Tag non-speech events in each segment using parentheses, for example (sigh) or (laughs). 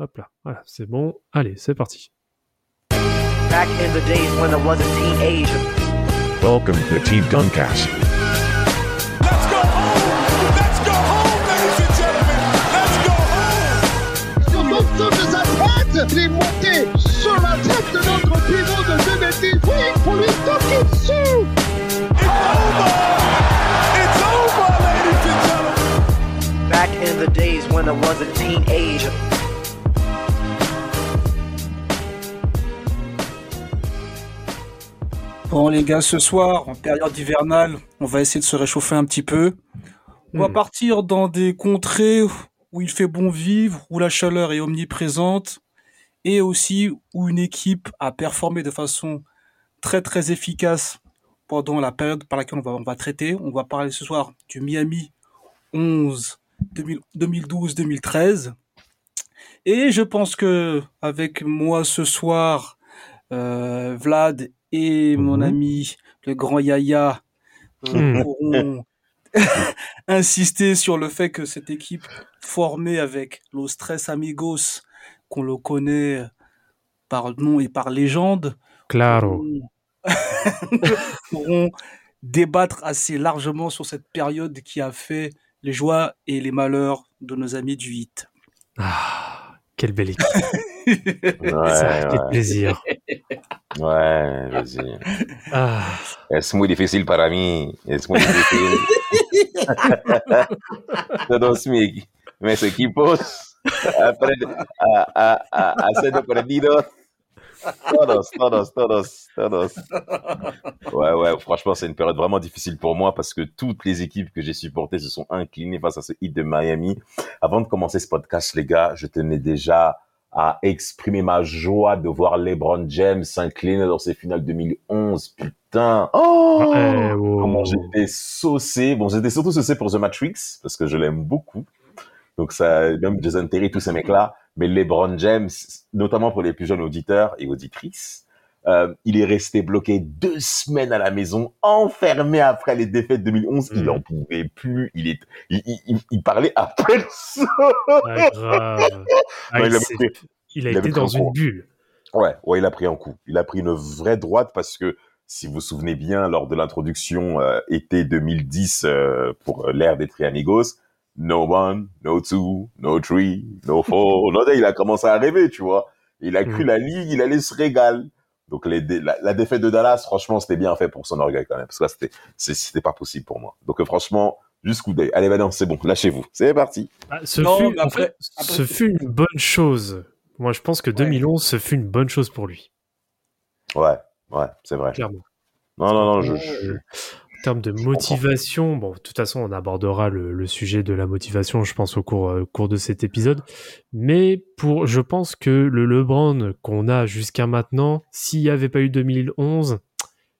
Hop là, voilà, c'est bon. Allez, c'est parti. Back in the days when I was a teenager. Welcome to Team Duncast. Let's go home! Let's go home, ladies and gentlemen! Let's go home! Sur l'ensemble de sa tête, il est monté sur la tête de notre pivot de 2010. Oui, pour lui toquer dessus. It's over! It's over, ladies and gentlemen! Back in the days when I was a teenager. Bon les gars, ce soir, en période hivernale, on va essayer de se réchauffer un petit peu. On va Hmm. partir dans des contrées où il fait bon vivre, où la chaleur est omniprésente, et aussi où une équipe a performé de façon très très efficace pendant la période par laquelle on va, on va traiter. On va parler ce soir du Miami 11 2000 2012-2013. Et je pense que avec moi ce soir, euh, Vlad et mon Mhm. ami le grand Yaya euh, Mhm. pourront (laughs) (laughs) insister sur le fait que cette équipe formée avec Los Tres Amigos, qu'on le connaît par nom et par légende, Claro. pourront (laughs) débattre assez largement sur cette période qui a fait les joies et les malheurs de nos amis du hit. Ah, quelle belle équipe. Ouais, Ça fait ouais, plaisir. Ouais, vas-y. Ah, Es muy difícil para mí. Es muy difícil. (laughs) Todos mi- mis equipos a, a, a, a ser perdidos. Todos, todos, todos, todos. Ouais, ouais, franchement, c'est une période vraiment difficile pour moi parce que toutes les équipes que j'ai supportées se sont inclinées face à ce hit de Miami. Avant de commencer ce podcast, les gars, je tenais déjà à exprimer ma joie de voir LeBron James s'incliner dans ces finales 2011. Putain! Oh! eh, oh. Comment j'étais saucé. Bon, j'étais surtout saucé pour The Matrix, parce que je l'aime beaucoup. Donc ça, même Jason Terry, tous ces mecs-là. Mais LeBron James, notamment pour les plus jeunes auditeurs et auditrices, euh, il est resté bloqué deux semaines à la maison, enfermé après les défaites 2011. Il Mhm. en pouvait plus. Il est, il, il, il- il parlait à personne. Ah, grave. (laughs) Ah, Non, il a pris- il a été dans un une coup. bulle. Ouais, ouais, il a pris un coup. Il a pris une vraie droite parce que, si vous vous souvenez bien, lors de l'introduction euh, été 2010 euh, pour euh, l'ère des Triamigos, no one, no two, no three, no four. (laughs) Là, il a commencé à rêver, tu vois. Il a cru Mhm. la ligue, il allait se régaler. Donc les dé- la, la défaite de Dallas, franchement, c'était bien fait pour son orgueil quand même, parce que là, c'était c'est- c'était pas possible pour moi. Donc euh, franchement, juste coup d'œil. Allez, maintenant, c'est bon, lâchez-vous. C'est parti. Ah, ce, Non, fut, mais en après- fait, après- ce fut une bonne chose. Moi, je pense que 2011, ce fut une bonne chose pour lui, Ouais, ouais, c'est vrai. clairement. Non, non, non, je, je- En termes de motivation, bon, de toute façon, on abordera le, le sujet de la motivation, je pense, au cours, euh, cours de cet épisode. Mais pour, je pense que le LeBron qu'on a jusqu'à maintenant, s'il n'y avait pas eu 2011,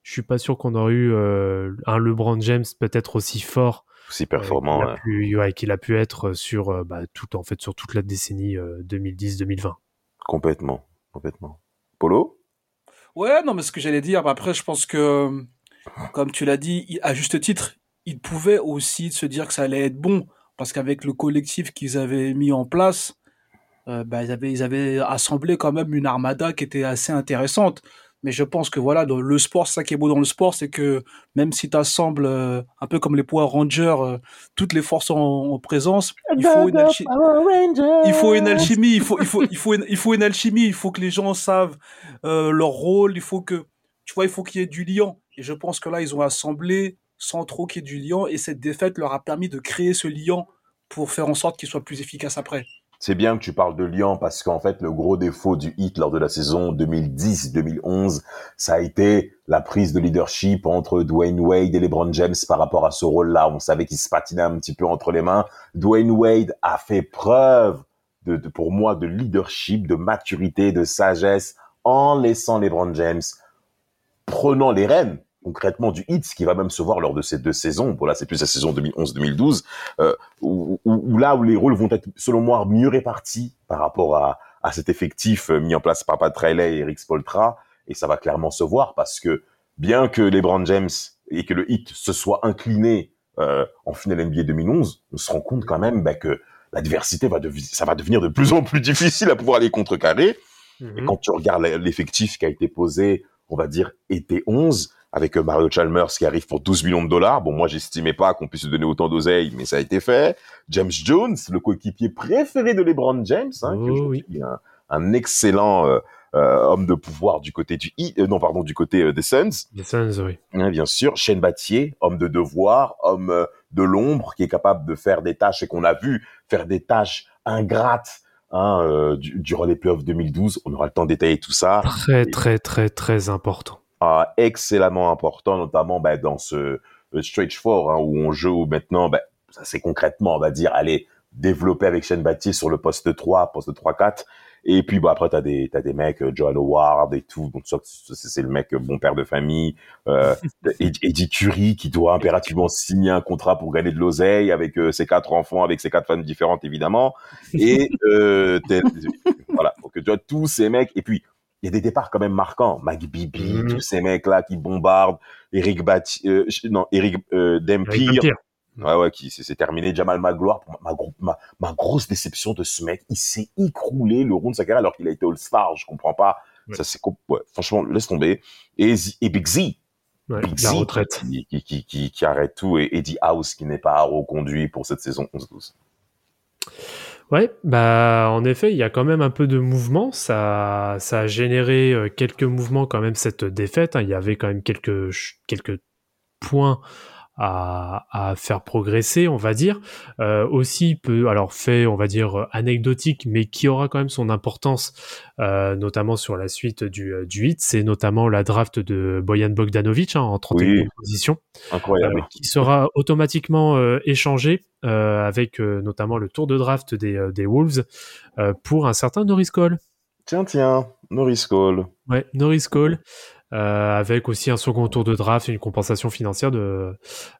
je suis pas sûr qu'on aurait eu euh, un LeBron James peut-être aussi fort aussi euh, performant. qu'il a, ouais. pu, ouais, qu'il a pu être sur euh, bah, tout en fait sur toute la décennie euh, 2010-2020. Complètement, complètement. Polo? Ouais, non, mais ce que j'allais dire, bah, après, je pense que, comme tu l'as dit, il- à juste titre, il pouvait aussi se dire que ça allait être bon, parce qu'avec le collectif qu'ils avaient mis en place, euh, bah, ils, avaient, ils avaient assemblé quand même une armada qui était assez intéressante. Mais je pense que voilà, dans le sport, c'est ça qui est beau dans le sport, c'est que même si tu assembles un peu comme les Power Rangers, euh, toutes les forces en, en présence, il faut une il faut une alchimie, il faut, il faut, il faut, une, il faut une alchimie, il faut que les gens savent euh, leur rôle, il faut que, tu vois, il faut qu'il y ait du lien. Et je pense que là, ils ont assemblé sans trop qu'il y ait du lien, et cette défaite leur a permis de créer ce lien pour faire en sorte qu'il soit plus efficace après. C'est bien que tu parles de Lyon parce qu'en fait, le gros défaut du hit lors de la saison 2010-2011, ça a été la prise de leadership entre Dwayne Wade et LeBron James par rapport à ce rôle-là. On savait qu'il se patinait un petit peu entre les mains. Dwayne Wade a fait preuve pour moi, de leadership, de maturité, de sagesse en laissant LeBron James prenant les rênes concrètement du hit, ce qui va même se voir lors de ces deux saisons. Bon là, c'est plus la saison 2011-2012, euh, où, où- où là où les rôles vont être, selon moi, mieux répartis par rapport à, à cet effectif euh, mis en place par Pat Riley et Eric Spoltra, et ça va clairement se voir parce que bien que LeBron James et que le hit se soit incliné euh, en finale NBA 2011, on se rend compte quand même bah, que l'adversité va devenir, ça va devenir de plus en plus difficile à pouvoir les contrecarrer. Et Mhm. quand tu regardes l'effectif qui a été posé, on va dire été 11, avec euh, Mario Chalmers qui arrive pour 12 millions de dollars. Bon, moi, j'estimais pas qu'on puisse donner autant d'oseille, mais ça a été fait. James Jones, le coéquipier préféré de LeBron James, hein, Oh oui. suis un, un excellent euh, euh, homme de pouvoir du côté du Heat- euh, non pardon du côté euh, des Suns. Les Suns, oui. Hein, bien sûr, Shane Battier, homme de devoir, homme de l'ombre, qui est capable de faire des tâches et qu'on a vu faire des tâches ingrates hein, euh, du- durant les playoffs 2012. On aura le temps de détailler tout ça. Très, très, très, très important. Ah, excellemment important, notamment bah, dans ce euh, stretch four hein, où on joue maintenant, bah, ça c'est concrètement, on va dire, aller développer avec Shane Battier sur le poste 3, poste 3-4. Et puis bah, après, t'as des, t'as des mecs, euh, Joel Howard et tout, donc c'est le mec euh, bon père de famille. Euh, (laughs) Ed- Eddie Curry qui doit impérativement signer un contrat pour gagner de l'oseille avec euh, ses quatre enfants, avec ses quatre femmes différentes évidemment. Et euh, voilà, donc tu vois tous ces mecs. Et puis il y a des départs quand même marquants. Mike Bibby, Mhm. tous ces mecs-là qui bombardent. Eric Bat, euh, non, Eric euh. Dampier. Ouais, ouais, qui c'est terminé. Jamal Magloire, ma, ma, gro- ma, ma grosse déception de ce mec, il s'est écroulé le round de sa carrière alors qu'il a été All-Star. Je comprends pas. Ouais. Ça c'est ouais, franchement, laisse tomber. Et, Big Z, Ouais, Big la Z retraite. Qui, qui, qui, qui, qui arrête tout et Eddie House qui n'est pas reconduit pour cette saison 11-12. Ouais, bah en effet, il y a quand même un peu de mouvement. Ça, ça a généré euh, quelques mouvements quand même cette défaite. hein. Il y avait quand même quelques quelques points à, à faire progresser, on va dire. Euh, aussi, peut alors fait, on va dire euh, anecdotique, mais qui aura quand même son importance, euh, notamment sur la suite du du hit. C'est notamment la draft de Boyan Bogdanovic hein, en 31e Oui. position Incroyable. euh, qui sera automatiquement échangé avec notamment le tour de draft des, des Wolves pour un certain Norris Cole. Tiens, tiens, Norris Cole. Ouais, Norris Cole, avec aussi un second tour de draft et une compensation financière de,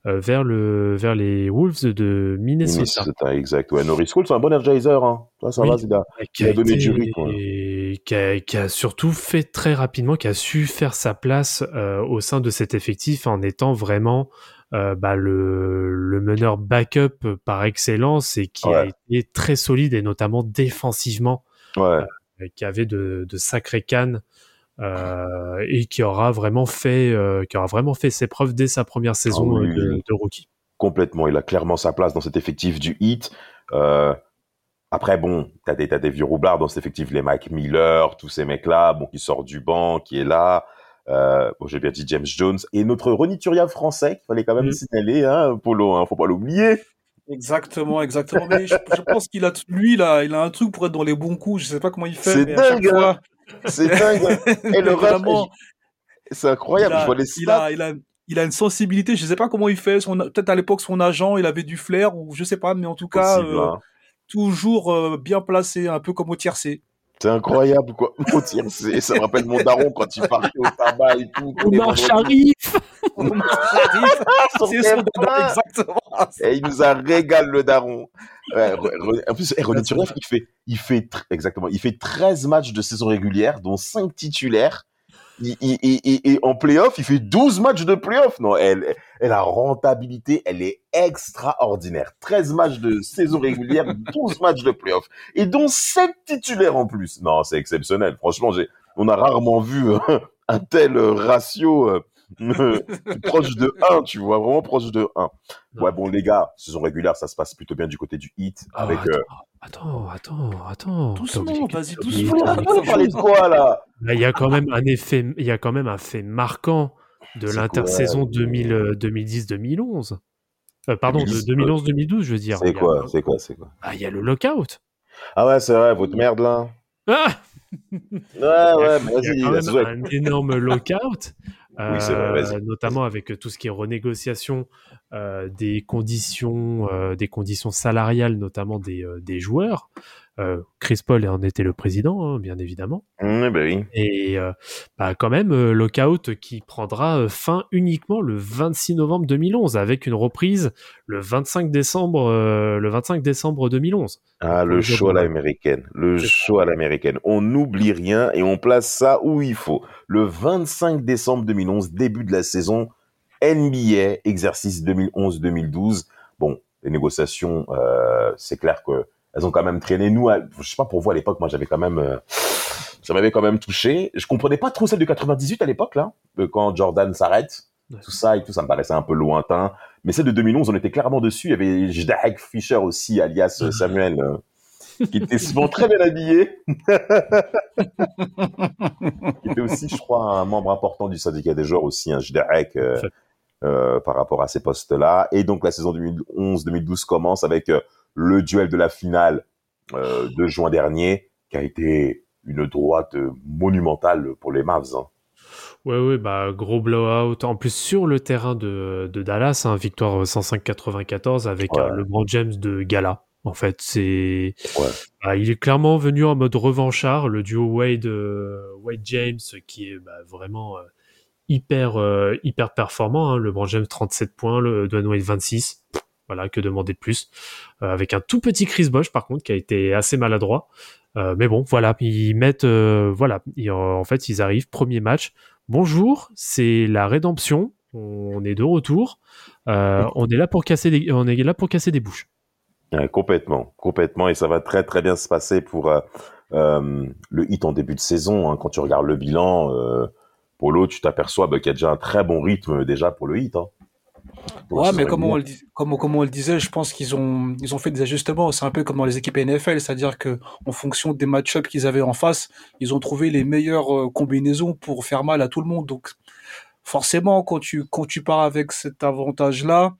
euh, vers, le, vers les Wolves de Minnesota. Minnesota, exact. Ouais, Norris Cole, c'est un bon energizer. Hein. Ça, ça Oui. va, Il a donné du quoi. et qui a, qui a surtout fait très rapidement, qui a su faire sa place euh, au sein de cet effectif en étant vraiment euh, bah, le, le meneur backup par excellence et qui a été très solide et notamment défensivement, Ouais. euh, qui avait de, de sacrées cannes. Euh, et qui aura vraiment fait euh, qui aura vraiment fait ses preuves dès sa première saison Ah oui, euh, de, oui. de rookie. complètement. Il a clairement sa place dans cet effectif du Heat. Euh, après, bon, t'as des, t'as des vieux roublards dans cet effectif, les Mike Miller, tous ces mecs-là, bon, qui sortent du banc, qui est là. Euh, bon, j'ai bien dit James Jones et notre Ronny Turia français qu'il fallait quand même Mhm. signaler, hein, Polo, hein, faut pas l'oublier. Exactement, exactement. Mais je, je pense qu'il a, lui, là, il a un truc pour être dans les bons coups. Je sais pas comment il fait. C'est mais à chaque dingue, hein. fois, C'est dingue. (laughs) et le ref, vraiment, c'est incroyable. il a- je vois les il a, il a, il a une sensibilité. Je sais pas comment il fait. Son- Peut-être à l'époque, son agent, il avait du flair ou je sais pas, mais en tout cas, Possible, euh, hein. toujours euh, bien placé, un peu comme au tiercé. C'est incroyable, quoi. (laughs) Tir, c'est- ça me rappelle mon daron quand il partait au tabac et tout. Omar vendredis. Sharif (laughs) Son C'est son père, dada, exactement. Et il nous a régalé le daron. Ouais, en plus, eh, René Turieff, il fait, il fait, exactement, il fait 13 matchs de saison régulière, dont 5 titulaires. Il- il- il- il- Et en playoff, il fait 12 matchs de playoff. Non, elle, elle, la rentabilité, elle est extraordinaire. 13 matchs de saison régulière, (laughs) 12 matchs de playoff. Et dont 7 titulaires en plus. Non, c'est exceptionnel. Franchement, on a rarement vu euh, un tel euh, ratio euh, (laughs) proche de 1, tu vois, vraiment proche de 1. Ouais, bon, les gars, saison régulière, ça se passe plutôt bien du côté du hit. Ah, Avec, euh, attends, attends, attends. Doucement, vas-y, doucement. on de quoi, là? Il y a quand même un effet, il y a quand même un fait marquant de l'intersaison quoi 2000, euh, 2010-2011. Euh, pardon, de 2010, 2011-2012, je veux dire. C'est a- quoi C'est quoi C'est quoi? Ah, il y a le lockout. Ah ouais, c'est vrai, votre merde, là. Ah Ouais, (laughs) ouais, il y a vas-y, quand vas-y, même un énorme lockout. Euh, notamment avec tout ce qui est renégociation des conditions, euh, des conditions salariales, notamment des, euh, des joueurs. Euh, Chris Paul en était le président, hein, bien évidemment. Mmh, bah oui. Et euh, bah, quand même, euh, lockout qui prendra euh, fin uniquement le 26 novembre 2011, avec une reprise le 25 décembre, euh, le 25 décembre 2011. Ah, le show à l'américaine. Le show à l'américaine. On n'oublie rien et on place ça où il faut. Le 25 décembre 2011, début de la saison NBA, exercice 2011-2012. Bon, les négociations, euh, c'est clair que elles ont quand même traîné. Nous, à- je sais pas pour vous à l'époque, moi j'avais quand même, euh, ça m'avait quand même touché. Je comprenais pas trop celle de 98 à l'époque là, quand Jordan s'arrête, tout ça et tout, ça me paraissait un peu lointain. Mais celle de 2011, on était clairement dessus. Il y avait Jdaek Fischer aussi, alias euh, Samuel, euh, qui était souvent très bien habillé. (laughs) qui était aussi, je crois, un membre important du syndicat des joueurs aussi, un euh, Fait. Euh, par rapport à ces postes-là. Et donc la saison 2011-2012 commence avec euh, le duel de la finale euh, de juin dernier, qui a été une droite monumentale pour les Mavs. hein. Ouais, ouais, bah, gros blowout. En plus, sur le terrain de, de Dallas, hein, victoire 105-94 avec Ouais. un LeBron James de gala. En fait, c'est. Ouais. Bah, il est clairement venu en mode revanchard. Le duo Wade, euh, Wade James, qui est bah, vraiment euh, hyper, euh, hyper performant. Hein. LeBron James 37 points, le Dwayne Wade 26. Voilà, que demander de plus. Euh, avec un tout petit Chris Bosh, par contre, qui a été assez maladroit. Euh, mais bon, voilà, ils mettent, voilà, en fait, ils arrivent, premier match. Bonjour, c'est la rédemption. On est de retour. On est là pour casser des, on est là pour casser des bouches. Complètement, complètement, et ça va très très bien se passer pour le hit en début de saison. hein. Quand tu regardes le bilan, Polo, tu t'aperçois bah, qu'il y a déjà un très bon rythme déjà pour le hit. Hein. Ouais, mais comme on, le comme, comme on le disait, je pense qu'ils ont, ils ont fait des ajustements. C'est un peu comme dans les équipes NFL, c'est-à-dire que en fonction des match-ups qu'ils avaient en face, ils ont trouvé les meilleures euh, combinaisons pour faire mal à tout le monde. Donc, forcément, quand tu, quand tu pars avec cet avantage-là,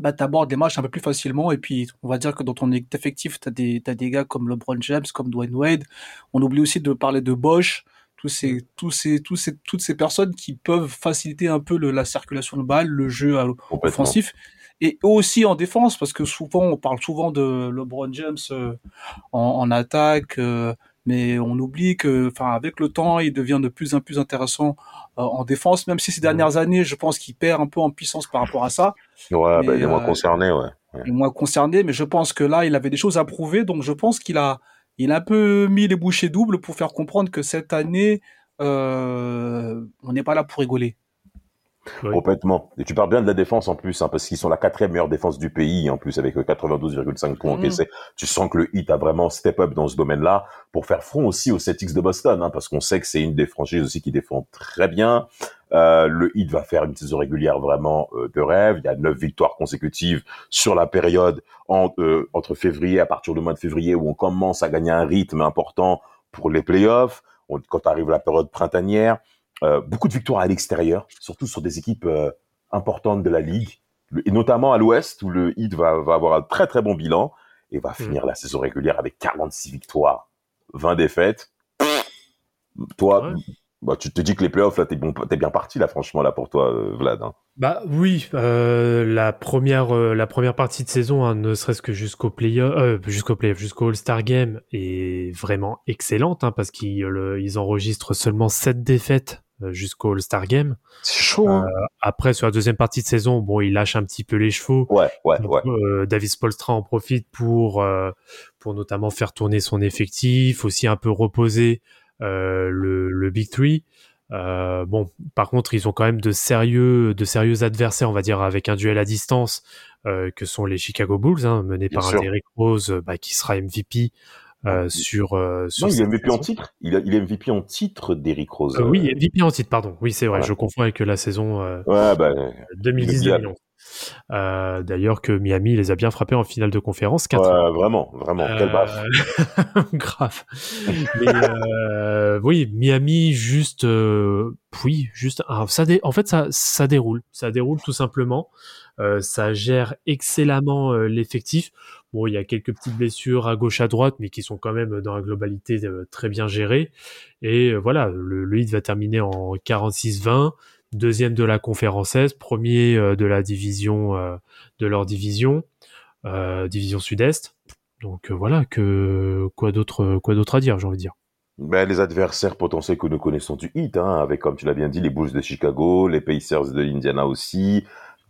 bah, t'abordes des matchs un peu plus facilement. Et puis, on va dire que dans ton effectif, t'as des, t'as des gars comme LeBron James, comme Dwayne Wade. On oublie aussi de parler de Bosch. Tous ces, tous ces, tous ces, toutes ces personnes qui peuvent faciliter un peu le- la circulation de balles, le jeu Complètement. offensif. Et aussi en défense parce que souvent on parle souvent de LeBron James euh, en, en attaque euh, mais on oublie que enfin avec le temps il devient de plus en plus intéressant euh, en défense même si ces dernières années je pense qu'il perd un peu en puissance par rapport à ça. Ouais, Mais, bah, il est moins euh, concerné, ouais. il est moins concerné mais je pense que là il avait des choses à prouver donc je pense qu'il a il a un peu mis les bouchées doubles pour faire comprendre que cette année euh, on n'est pas là pour rigoler Oui. Complètement. Et tu parles bien de la défense en plus, hein, parce qu'ils sont la quatrième meilleure défense du pays, en plus, avec euh, 92,5 points Mhm. encaissés. Tu sens que le Heat a vraiment step up dans ce domaine-là pour faire front aussi aux Celtics de Boston, hein, parce qu'on sait que c'est une des franchises aussi qui défend très bien. Euh, le Heat va faire une saison régulière vraiment euh, de rêve. Il y a neuf victoires consécutives sur la période en- euh, entre février, à partir du mois de février, où on commence à gagner un rythme important pour les playoffs. On- quand arrive la période printanière, euh, beaucoup de victoires à l'extérieur, surtout sur des équipes euh, importantes de la ligue, et notamment à l'Ouest où le Heat va, va avoir un très très bon bilan et va finir la saison régulière avec 46 victoires, 20 défaites. Toi, Ouais. bah, tu te dis que les playoffs là, t'es bon, bien parti là, franchement là pour toi, euh, Vlad. hein. Bah oui, euh, la première euh, la première partie de saison, hein, ne serait-ce que jusqu'au play euh, jusqu'au play jusqu'au All-Star Game, est vraiment excellente hein, parce qu'ils enregistrent seulement 7 défaites jusqu'au All-Star Game. C'est chaud. Hein Après sur la deuxième partie de saison, bon, ils lâchent un petit peu les chevaux. ouais, ouais, Donc, ouais. euh, David Spolstra en profite pour euh, pour notamment faire tourner son effectif, aussi un peu reposer euh, le, le Big Three. Euh, bon, par contre, ils ont quand même de sérieux de sérieux adversaires, on va dire, avec un duel à distance euh, que sont les Chicago Bulls, hein, menés Bien par sûr. un Derrick Rose euh, bah, qui sera MVP euh, sur euh, sur Non, il est MVP en titre. Il, a, il est MVP en titre d'Eric Rose. Euh, oui, MVP en titre, pardon. Oui, c'est vrai, je confonds avec la saison euh, Ouais, bah, 2010-2011. Euh, D'ailleurs que Miami les a bien frappés en finale de conférence 4 ouais, vraiment, vraiment. Quelle. Euh, (laughs) Grave. Mais euh, oui, Miami juste, euh, oui, juste. ah, ça dé- en fait, ça, ça déroule, ça déroule tout simplement. Euh, ça gère excellemment euh, l'effectif. Bon, il y a quelques petites blessures à gauche, à droite, mais qui sont quand même dans la globalité euh, très bien gérées. Et euh, voilà, le, le Heat va terminer en 46-20, deuxième de la conférence Est, premier euh, de la division, euh, de leur division, euh, division Sud-Est. Donc euh, voilà, que quoi d'autre, quoi d'autre à dire, j'ai envie de dire. Ben, les adversaires potentiels que nous connaissons du Heat, hein, avec, comme tu l'as bien dit, les Bulls de Chicago, les Pacers de l'Indiana aussi.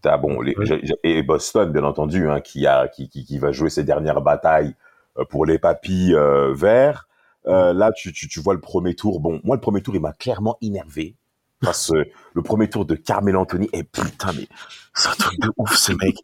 T'as, bon, les, et Boston, bien entendu, hein, qui, a, qui, qui, qui va jouer ses dernières batailles euh, pour les papis euh, verts. Euh, là, tu, tu, tu vois le premier tour. Bon, moi, le premier tour, il m'a clairement énervé. Parce que le premier tour de Carmel Anthony, et putain, mais c'est un truc de ouf, ce mec.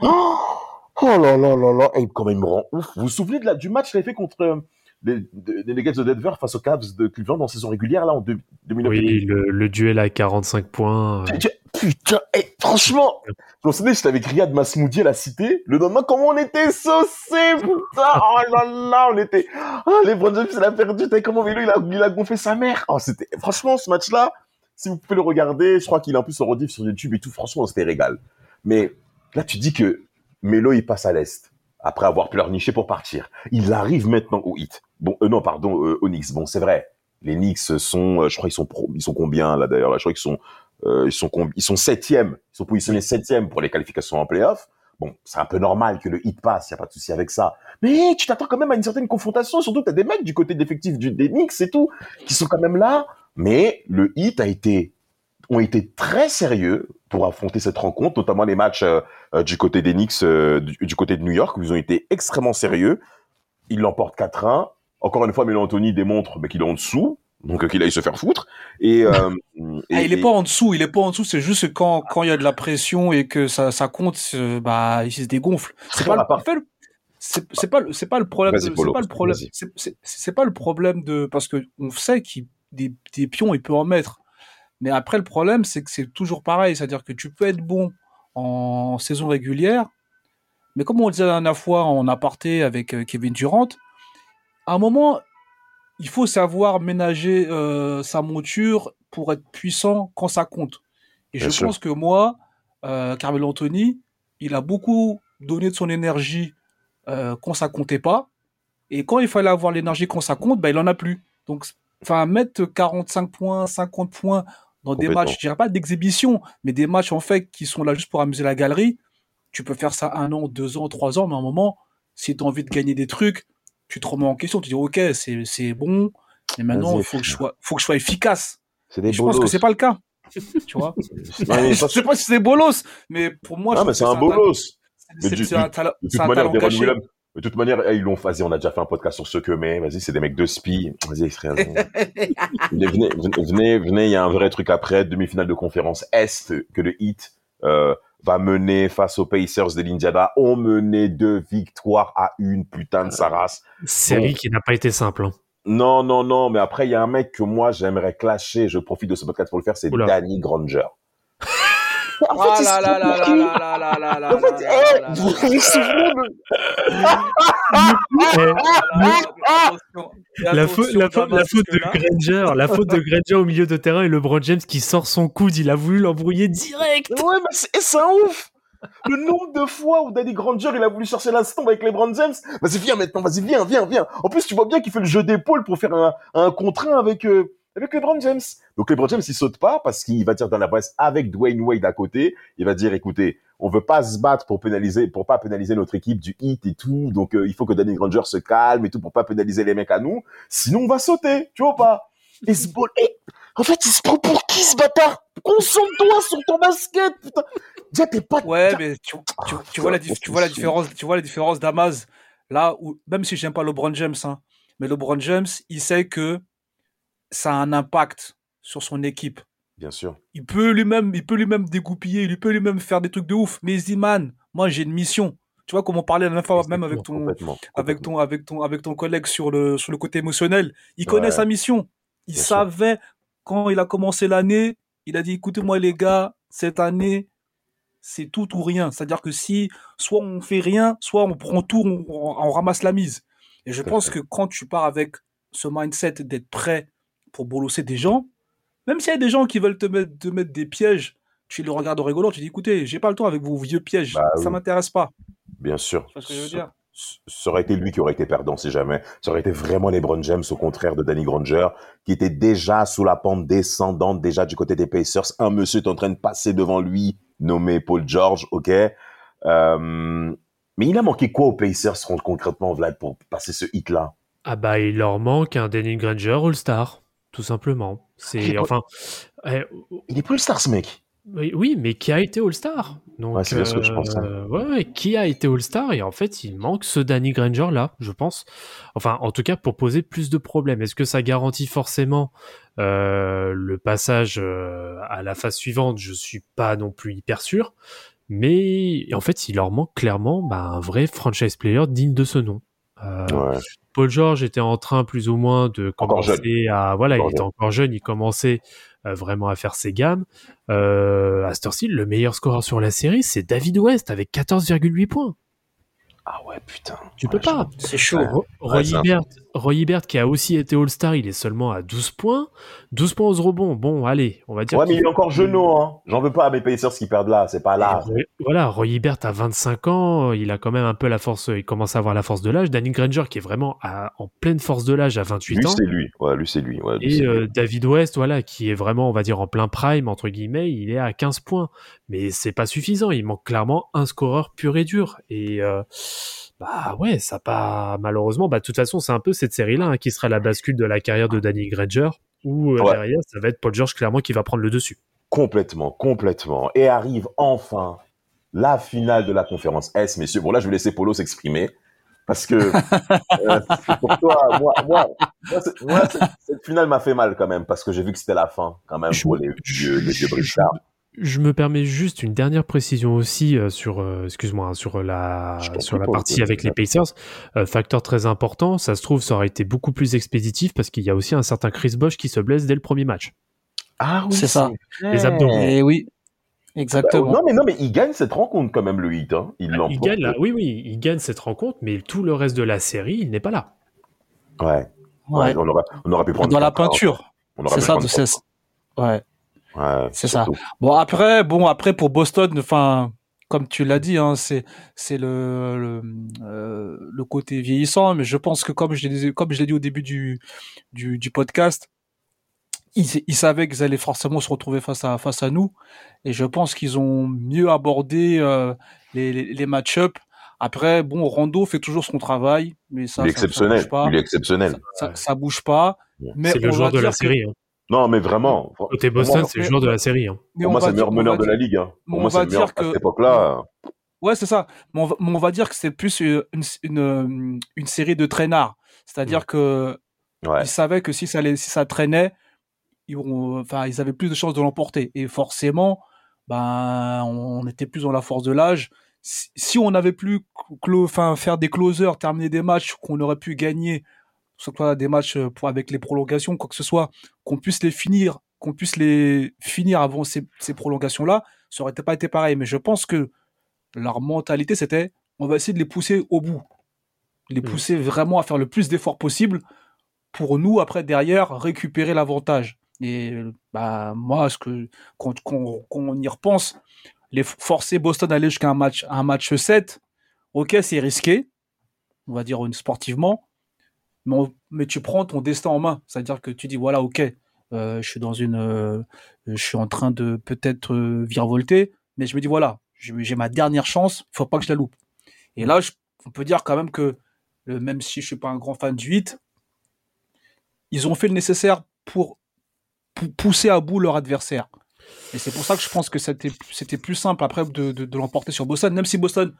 Oh (gasps) Oh là là là là, et quand même, il me rend ouf. Vous vous souvenez de la, du match qu'il avait fait contre euh, les, les Nuggets de Denver face aux Cavs de Cleveland en saison régulière, là, en deux- 2009 Oui, le, le duel à 45 points. euh, Putain, eh, franchement, je me souviens, j'étais avec Riyad Masmoudi à la cité. Le lendemain, comment on était saucés, putain. Oh là là, on était, oh, les Brown James, il a perdu. T'as comment Vélo, il a, il a gonflé sa mère. Oh, c'était, franchement, ce match-là, si vous pouvez le regarder, je crois qu'il est en plus en rediff sur YouTube et tout. Franchement, c'était régal. Mais là, tu dis que Melo, il passe à l'Est. Après avoir pleurniché pour partir. Il arrive maintenant au hit. Bon, euh, non, pardon, euh, au Knicks. Bon, c'est vrai. Les Knicks sont, euh, je crois, ils sont ils sont combien, là, d'ailleurs, je crois qu'ils sont, ils sont ils sont septièmes, ils sont positionnés septièmes pour les qualifications en playoff. Bon, c'est un peu normal que le hit passe, y a pas de souci avec ça. Mais tu t'attends quand même à une certaine confrontation, surtout que t'as des mecs du côté d'effectif du des Knicks et tout qui sont quand même là. Mais le hit a été ont été très sérieux pour affronter cette rencontre, notamment les matchs euh, euh, du côté des Knicks, euh, du, côté de New York, où ils ont été extrêmement sérieux. Ils l'emportent 4-1. Encore une fois, Melo Anthony démontre mais qu'il est en dessous, donc euh, qu'il aille se faire foutre. Et, euh, (laughs) Ah, il est et- pas en dessous, il est pas en dessous, c'est juste quand quand il y a de la pression et que ça ça compte, bah il se dégonfle. C'est pas part- le, c'est pas le- c'est pas le problème, c'est pas le problème, c'est pas le problème de parce que on sait qu'il des des pions il peut en mettre, mais après le problème c'est que c'est toujours pareil, c'est-à-dire que tu peux être bon en saison régulière, mais comme on le disait la dernière fois en aparté avec euh, Kevin Durant, à un moment il faut savoir ménager euh, sa monture pour être puissant quand ça compte. Et Bien je sûr. pense que moi, euh, Carmelo Anthony, il a beaucoup donné de son énergie euh, quand ça comptait pas. Et quand il fallait avoir l'énergie quand ça compte, bah, il en a plus. Donc, enfin, mettre 45 points, 50 points dans des matchs, je dirais pas d'exhibition, mais des matchs en fait qui sont là juste pour amuser la galerie, tu peux faire ça un an, deux ans, trois ans, mais à un moment, si tu as envie de gagner des trucs, tu te remets en question, tu dis ok, c'est c'est bon, mais maintenant il faut que je sois, faut que je sois efficace. des je pense que c'est pas le cas, (laughs) tu vois. (laughs) Je sais pas si c'est bolos, mais pour moi, Ah, c'est un bolos. C'est- un talent, De toute manière, eh, ils l'ont vas-y, on a déjà fait un podcast sur ce que mais, vas-y, c'est des mecs de spi. Vas-y, frère. (laughs) venez, venez, venez, venez, il y a un vrai truc après, demi-finale de conférence Est, que le Heat, euh, va mener face aux Pacers de l'Indiana. On menait deux victoires à une, putain de sa race. Série qui n'a pas été simple. hein. Non, non, non, mais après, il y a un mec que moi, j'aimerais clasher, je profite de ce podcast pour le faire, c'est. Danny Granger. (laughs) En Ah fait, il là se là là prend pour là qui là là là là En fait, là eh, là là vous là vous souvenez de- Eh, la, faute, la, faute, la faute de Granger, la faute de Granger au milieu de terrain et LeBron James qui sort son coude, il a voulu l'embrouiller direct. Ouais, mais c'est c'est un ouf Le nombre de fois où Danny Granger, il a voulu chercher l'instant avec les Brown James. Vas-y, viens maintenant, vas-y, viens, viens, viens. En plus, tu vois bien qu'il fait le jeu d'épaule pour faire un, un contre un avec, euh, avec les Brown James. Donc, les Brown James, il saute pas parce qu'il va dire dans la presse avec Dwayne Wade à côté. Il va dire, écoutez, on veut pas se battre pour pénaliser, pour pas pénaliser notre équipe du hit et tout. Donc, euh, il faut que Danny Granger se calme et tout pour pas pénaliser les mecs à nous. Sinon, on va sauter. Tu vois pas? Et ce bol, et, en fait, il se prend pour qui, ce bâtard? Concentre-toi sur ton basket, putain. Déjà, t'es pas, Ouais, mais tu, tu, tu vois la, dif- tu vois la c'est- différence, tu vois la différence d'Amaz. Là où, même si j'aime pas LeBron James, hein, mais LeBron James, il sait que ça a un impact sur son équipe. Bien sûr. Il peut lui-même, il peut lui-même dégoupiller, il peut lui-même faire des trucs de ouf. Mais il se dit, man, moi j'ai une mission. Tu vois, comme on parlait la dernière fois, même avec ton, Complètement. avec ton, avec ton, avec ton collègue sur le, sur le côté émotionnel. Il Ouais. connaît sa mission. Il Bien sûr. savait quand il a commencé l'année, il a dit, écoutez-moi les gars, cette année, c'est tout ou rien. C'est-à-dire que si, soit on fait rien, soit on prend tout, on, on- on ramasse la mise. Et je pense que quand tu pars avec ce mindset d'être prêt pour bolosser des gens, même s'il y a des gens qui veulent te mettre, te mettre des pièges, tu le regardes en rigolant, tu dis, écoutez, j'ai pas le temps avec vos vieux pièges. Bah ça oui. m'intéresse pas. Bien sûr. Ce que je veux Ça- dire? Ça aurait été lui qui aurait été perdant si jamais. Ça aurait été vraiment les Brown James au contraire de Danny Granger, qui était déjà sous la pente descendante, déjà du côté des Pacers. Un monsieur est en train de passer devant lui, nommé Paul George, ok? Euh, mais il a manqué quoi aux Pacers con- concrètement, Vlad, pour passer ce hit-là? Ah bah il leur manque un Danny Granger All-Star, tout simplement. C'est Il- enfin eh, Il est plus le star, ce mec. oui, mais qui a été All-Star Donc Ouais, c'est bien ce que je pense, hein. ouais, ouais, qui a été All-Star et en fait il manque ce Danny Granger là, je pense. Enfin, en tout cas pour poser plus de problèmes. Est-ce que ça garantit forcément euh, le passage euh, à la phase suivante? Je suis pas non plus hyper sûr. Mais en fait, il leur manque clairement bah, un vrai franchise player digne de ce nom. Euh, Ouais. Paul George était en train plus ou moins de commencer à voilà, Encore il était encore jeune, il commençait euh, vraiment à faire ses gammes. Euh, à cette heure-ci, le meilleur scoreur sur la série, c'est David West avec 14,8 points. Ah ouais, putain. Tu Ouais, peux pas. C'est chaud. Roy, Ouais, Hibbert, Roy Hibbert, qui a aussi été All-Star, il est seulement à 12 points. 12 points aux rebonds. Bon, allez, on va dire. Ouais, mais il est encore genou, hein. J'en veux pas à mes Pacers qui perdent là, c'est pas là. Voilà, Roy Hibbert a 25 ans, il a quand même un peu la force, il commence à avoir la force de l'âge. Danny Granger qui est vraiment à- en pleine force de l'âge à 28 Lui, ans. c'est lui. Ouais, lui, c'est lui. Ouais, lui, Et c'est lui. euh, David West, voilà, qui est vraiment, on va dire, en plein prime, entre guillemets, il est à 15 points. Mais c'est pas suffisant, il manque clairement un scoreur pur et dur. Et euh, bah ouais, ça pas, malheureusement, bah de toute façon, c'est un peu cette série-là hein, qui sera la bascule de la carrière de Danny Granger, où euh, Ouais. derrière, ça va être Paul George clairement qui va prendre le dessus. Complètement, complètement. Et arrive enfin la finale de la conférence S, messieurs. Bon, là, je vais laisser Polo s'exprimer. Parce que (laughs) euh, pour toi, moi, moi, moi, c'est- moi, cette, finale m'a fait mal quand même, parce que j'ai vu que c'était la fin, quand même, pour les vieux, les vieux. Je me permets juste une dernière précision aussi euh, sur, euh, excuse-moi, hein, sur la sur la partie avec les Pacers. Euh, facteur très important, ça se trouve, ça aurait été beaucoup plus expéditif parce qu'il y a aussi un certain Chris Bosch qui se blesse dès le premier match. Ah oui, C'est ça. Les abdos. Et oui, exactement. Non, mais non, mais il gagne cette rencontre quand même, le hit. Hein. Il Il l'emporte. gagne là, oui, oui, il gagne cette rencontre, mais tout le reste de la série, il n'est pas là. Ouais. ouais. Ouais. On, aurait, on aurait pu prendre. Dans la hein. peinture. On aurait C'est ça, quatre. ouais. Ouais, c'est ça. Bon après, bon après pour Boston, enfin comme tu l'as dit, hein, c'est c'est le le, euh, le côté vieillissant, mais je pense que comme je l'ai comme je l'ai dit au début du du, du podcast, ils, ils savaient qu'ils allaient forcément se retrouver face à face à nous, et je pense qu'ils ont mieux abordé euh, les les, les match-up. Après, bon, Rondo fait toujours son travail, mais ça, il est ça- ça exceptionnel. bouge pas. Il est exceptionnel. Ça, ça bouge pas. Mais C'est le on joueur de la série. hein. Non, mais vraiment. Côté Boston, c'est le joueur de la série. hein. Pour on moi, va c'est le meilleur meneur de la ligue. hein. on Pour moi, va c'est le meilleur dire à que- cette époque-là. Ouais, c'est ça. Mais on va, mais on va dire que c'est plus une, une, une, une série de traînards. C'est-à-dire que Ouais. ils savaient que si ça, allait- si ça traînait, ils, vont- enfin, ils avaient plus de chances de l'emporter. Et forcément, ben, on était plus dans la force de l'âge. Si, si on avait plus clo- enfin, faire des closers, terminer des matchs qu'on aurait pu gagner, que soit des matchs euh, pour, avec les prolongations, quoi que ce soit, qu'on puisse les finir, qu'on puisse les finir avant ces, ces prolongations-là, ça aurait pas été pareil. Mais je pense que leur mentalité, c'était on va essayer de les pousser au bout. Les Mm. pousser vraiment à faire le plus d'efforts possible pour nous, après, derrière, récupérer l'avantage. Et bah, moi, ce que, quand, quand- quand on y repense, les forcer Boston à aller jusqu'à un match, un match 7, ok, c'est risqué, on va dire euh, sportivement, mais, on- mais tu prends ton destin en main. C'est-à-dire que tu dis, voilà, ok, euh, je suis dans une, euh, je suis en train de peut-être euh, virevolter, mais je me dis, voilà, j'ai ma dernière chance, il faut pas que je la loupe. Et là, je- on peut dire quand même que, euh, même si je suis pas un grand fan du 8, ils ont fait le nécessaire pour, pour pousser à bout leur adversaire. Et c'est pour ça que je pense que c'était plus simple après de, de, de l'emporter sur Boston, même si Boston.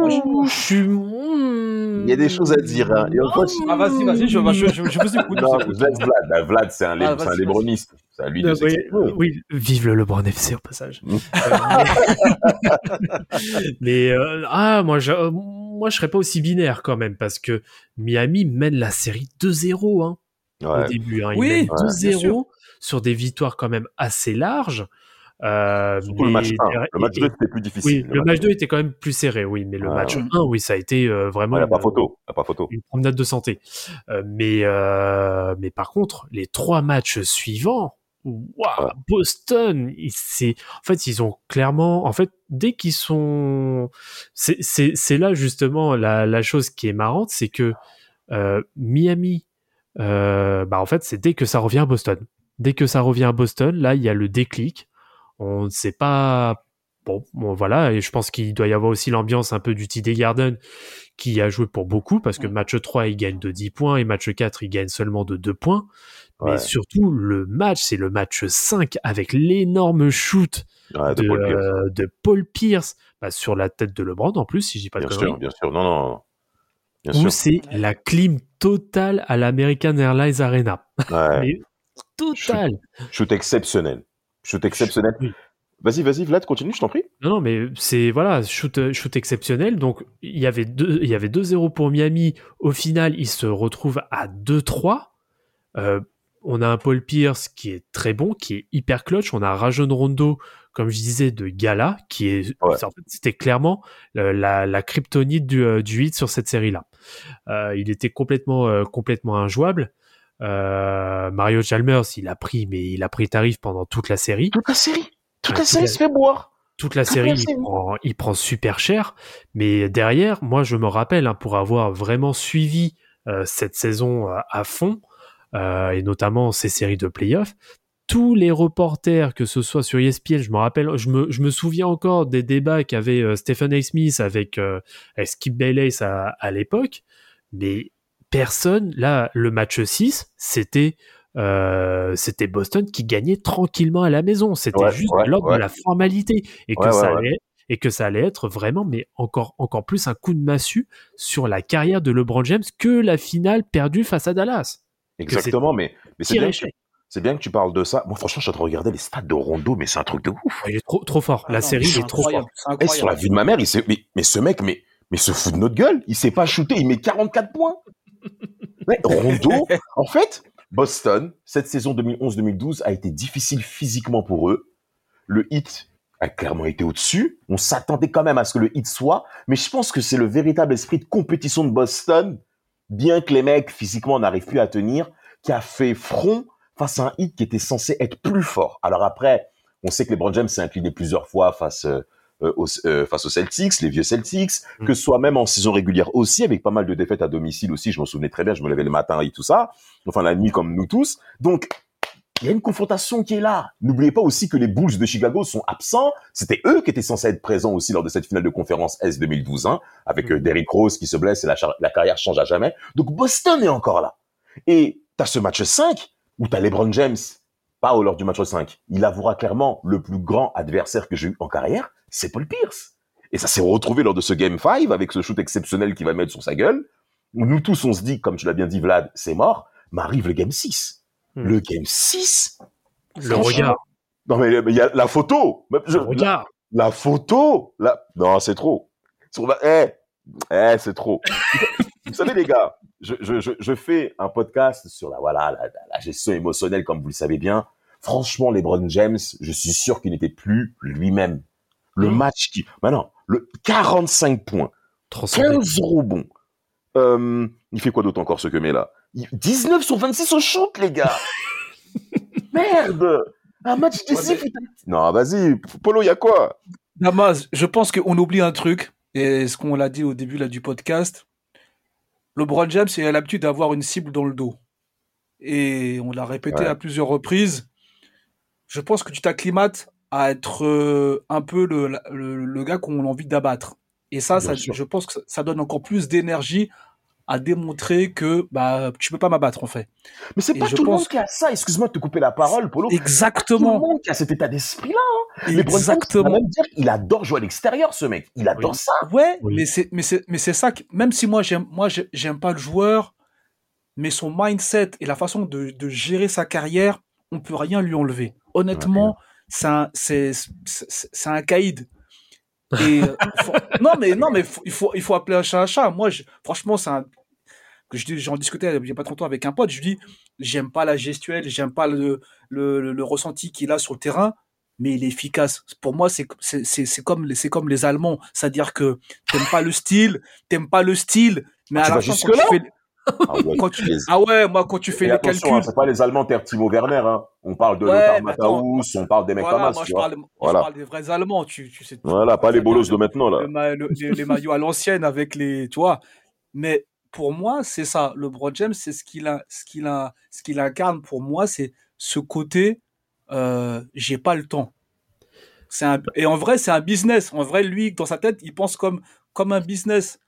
Moi, je- je suis. Il y a des choses à dire. Hein. Et encore, Ah, vas-y, vas-y, je, je, je, je vous écoute. Non, vous Vlad. Bah, Vlad, c'est un, Ah, un lébroniste. C'est à lui de Non, oui, vive le LeBron FC au passage. Mm. Euh, (laughs) mais euh, ah, moi, je, euh, moi, je serais pas aussi binaire quand même parce que Miami mène la série 2-0 hein, au début. Hein. Ils Oui, mènent ouais, bien sûr. 2-0 sur des victoires quand même assez larges. Euh, Surtout le match 1. derrière- Le match et- 2, c'était plus Oui, difficile. le match 2 était quand même plus serré, oui, mais le Ouais, match ouais. 1, oui, ça a été euh, vraiment Il n'y a pas une- photo. A pas photo. une promenade de santé. Euh, mais, euh, mais par contre, les trois matchs suivants, waouh, Ouais. Boston, c'est, en fait, ils ont clairement, en fait, dès qu'ils sont, c'est, c'est, c'est là justement la, la chose qui est marrante, c'est que euh, Miami, euh, bah en fait, c'est dès que ça revient à Boston. Dès que ça revient à Boston, là, il y a le déclic. On ne sait pas. Bon, bon, voilà, et je pense qu'il doit y avoir aussi l'ambiance un peu du TD Garden qui a joué pour beaucoup, parce que match 3, il gagne de 10 points, et match 4, il gagne seulement de 2 points. Mais surtout, le match, c'est le match 5 avec l'énorme shoot Ouais, de de, Paul Pierce. euh, de Paul Pierce bah, sur la tête de LeBron en plus, si je dis pas de Bien conneries. sûr, bien sûr. Non, non. Bien Où c'est la clim totale à l'American Airlines Arena. Ouais. (laughs) Mais totale. Shoot exceptionnel. Shoot exceptionnel. Oui. Vas-y, vas-y, Vlad, continue, je t'en prie. Non, non, mais c'est voilà, shoot, shoot exceptionnel. Donc il y avait deux, il y avait 2-0 pour Miami. Au final, ils se retrouvent à 2-3. Euh, on a un Paul Pierce qui est très bon, qui est hyper clutch. On a un Rajon Rondo, comme je disais, de Gala, qui est, Ouais. c'était clairement euh, la, la kryptonite du, euh, du hit sur cette série-là. Euh, il était complètement, euh, complètement injouable. Euh, Mario Chalmers, il a pris, mais il a pris tarif pendant toute la série. Toute la série. Toute la série toute se fait boire. toute la série, il prend, il prend super cher. Mais derrière, moi, je me rappelle, hein, pour avoir vraiment suivi euh, cette saison euh, à fond, euh, et notamment ces séries de playoffs, tous les reporters, que ce soit sur ESPN, je me rappelle, je me, je me souviens encore des débats qu'avait Stephen A. Smith avec, avec Skip Bayless à, à l'époque, mais personne, là, le match 6, c'était euh, c'était Boston qui gagnait tranquillement à la maison. C'était Ouais, juste ouais, l'ordre ouais. de la formalité et que Ouais, ça allait et que ça allait être vraiment, mais encore encore plus un coup de massue sur la carrière de LeBron James que la finale perdue face à Dallas. Exactement, mais, mais c'est bien, que tu- c'est bien que tu parles de ça. Moi, franchement, je suis en train de regarder les stats de Rondo, mais c'est un truc de ouf. Il est trop trop fort. Ah la non, série c'est il est trop fort. c'est Eh, sur la vue de ma mère, il s'est- mais, mais ce mec, mais, mais se fout de notre gueule. Il sait pas shooter, il met 44 points. Rondo, en fait, Boston, cette saison 2011-2012 a été difficile physiquement pour eux. Le hit a clairement été au-dessus. On s'attendait quand même à ce que le hit soit, mais je pense que c'est le véritable esprit de compétition de Boston, bien que les mecs physiquement n'arrivent plus à tenir, qui a fait front face à un hit qui était censé être plus fort. Alors après, on sait que les James s'est incliné plusieurs fois face euh, aux, euh, face aux Celtics, les vieux Celtics, Mm. que soit même en saison régulière aussi, avec pas mal de défaites à domicile aussi. Je m'en souvenais très bien. Je me levais le matin et tout ça. Enfin la nuit comme nous tous. Donc il y a une confrontation qui est là. N'oubliez pas aussi que les Bulls de Chicago sont absents. C'était eux qui étaient censés être présents aussi lors de cette finale de conférence S 2012, hein, avec euh, Derrick Rose qui se blesse et la, la carrière change à jamais. Donc Boston est encore là. Et t'as ce match 5 où t'as LeBron James, pas au lors du match 5. Il avouera clairement le plus grand adversaire que j'ai eu en carrière, c'est Paul Pierce. Et ça s'est retrouvé lors de ce Game 5 avec ce shoot exceptionnel qu'il va mettre sur sa gueule. Où nous tous, on se dit, comme tu l'as bien dit, Vlad, c'est mort. Mais arrive le Game 6. Hmm. Le Game 6 Le regard, Non, mais il y a la photo. Je- le regard. la photo la... Non, c'est trop. Sur ma- Eh, eh, c'est trop. vous savez, les gars, je, je, je, je fais un podcast sur la, voilà, la, la- la gestion émotionnelle, comme vous le savez bien. Franchement, LeBron James, je suis sûr qu'il n'était plus lui-même. Le match qui... Bah non, le 45 points, Transcendé. 15 rebonds. Euh, il fait quoi d'autre encore, ce que met là? Il- 19 sur 26 au shoot, les gars (laughs) Merde Un match décisif t'as- Non, vas-y, Polo, il y a quoi? Damas, je pense qu'on oublie un truc, et ce qu'on l'a dit au début là, du podcast. LeBron James il a l'habitude d'avoir une cible dans le dos. Et on l'a répété Ouais. à plusieurs reprises. Je pense que tu t'acclimates à être euh, un peu le, le, le gars qu'on a envie d'abattre. Et ça, je pense que ça, donne encore plus d'énergie à démontrer que bah tu peux pas m'abattre en fait. Mais c'est pas je tout le monde qui a ça. Excuse-moi de te couper la parole, Polo. Tout le Exactement. monde qui a cet état hein. Browns, on va Exactement. même dire qu'il adore jouer à l'extérieur, ce mec. Il adore Oui. ça. Ouais, Oui. mais c'est mais c'est mais c'est ça que même si moi j'aime moi j'aime pas le joueur, mais son mindset et la façon de, de gérer sa carrière, on peut rien lui enlever. Honnêtement, c'est un c'est c'est un caïd. (laughs) Et euh, faut- non mais non mais faut- il faut il faut appeler un chat un chat. Moi je- franchement c'est un que je j'en discutais il y a pas trop longtemps avec un pote, je lui dis j'aime pas la gestuelle, j'aime pas le le, le, le ressenti qu'il a sur le terrain, mais il est efficace. Pour moi, c'est c'est c'est comme les c'est comme les Allemands, c'est-à-dire que t'aimes pas le style, t'aimes pas le style, mais Ah, à la fin quand tu fais Ah ouais, quand tu les- ah ouais moi quand tu fais Et les attention, hein, calculs, c'est pas les Allemands terre Timo Werner. Hein. On parle de Ouais, Matthäus, on parle des mecs voilà, comme moi ça. je tu vois. parle je Voilà. parle des vrais Allemands, tu tu sais. Voilà, pas les bolos de maintenant, là. le ma- le- les, les maillots à l'ancienne avec les tu vois. Mais pour moi, c'est ça. Le LeBron James, c'est ce qu'il a, ce qu'il a, ce qu'il incarne. Pour moi, c'est ce côté. Euh, j'ai pas le temps. C'est un et en vrai, c'est un business. En vrai, lui, dans sa tête, il pense comme comme un business.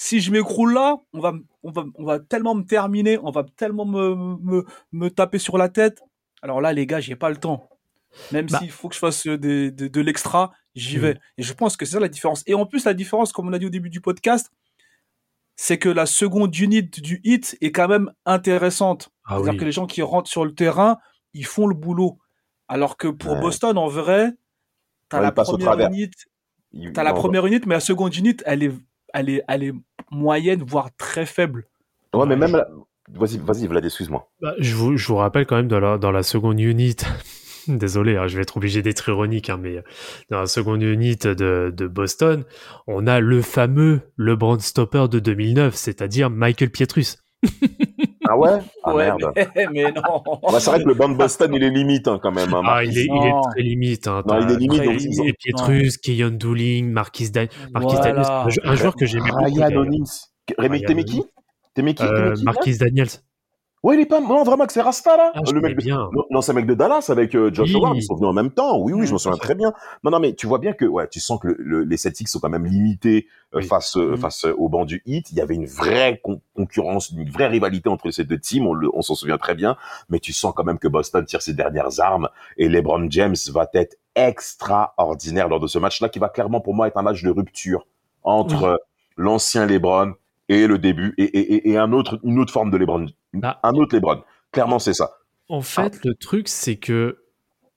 Si je m'écroule là, on va, on va, on va tellement me terminer, on va tellement me, me, me taper sur la tête. Alors là, les gars, j'ai pas le temps. Même Bah. s'il faut que je fasse euh, des- de, de l'extra, j'y Mhm. vais. Et je pense que c'est ça la différence. Et en plus, la différence, comme on a dit au début du podcast, c'est que la seconde unit du hit est quand même intéressante. Ah C'est-à-dire oui. que les gens qui rentrent sur le terrain, ils font le boulot. Alors que pour Ouais. Boston, en vrai, t'as Ouais, la première Il- t'as la première unité, mais la seconde unité, elle est, elle est, elle est moyenne, voire très faible. Ouais, mais même là... Vas-y, vas-y, Vlad, excuse-moi. Bah, je, vous, je vous rappelle quand même dans la, dans la seconde unit, (laughs) désolé, hein, je vais être obligé d'être ironique, hein, mais dans la seconde unit de, de Boston, on a le fameux LeBron Stopper de 2009, c'est-à-dire Michael Pietrus. (laughs) Ah ouais? Ah ouais, merde. mais, (laughs) mais non. Ouais, c'est vrai que le banc de Boston, il est limite hein, quand même. hein, Ah, il est, il est très limite. Hein, Non, il est limite, donc Pietrus, Keyon Dooling, Marquis, Dan Marquis Voilà. Daniels, un, jou- un joueur que j'aimais beaucoup. Ryan. O'Neill. Rémi Temeki Marquis Daniels. Ouais, il est pas. Non, vraiment, que c'est Rasta, là. Ah, le mec de- bien. Non, c'est un mec de Dallas avec euh, Josh Oui. Howard. Ils sont venus en même temps. Oui, oui, je me souviens très bien. Non, non, mais tu vois bien que, ouais, tu sens que le- le- les Celtics sont quand même limités euh, Oui. face, euh, Mm. face euh, au banc du Heat. Il y avait une vraie con- concurrence, une vraie rivalité entre ces deux teams. On, s'en souvient très bien. Mais tu sens quand même que Boston tire ses dernières armes et LeBron James va être extraordinaire lors de ce match-là, qui va clairement pour moi être un match de rupture entre l'ancien LeBron et le début et, et, et- et un autre, une autre forme de LeBron, Bah. un autre LeBron. Clairement, c'est ça. En fait, le truc, c'est que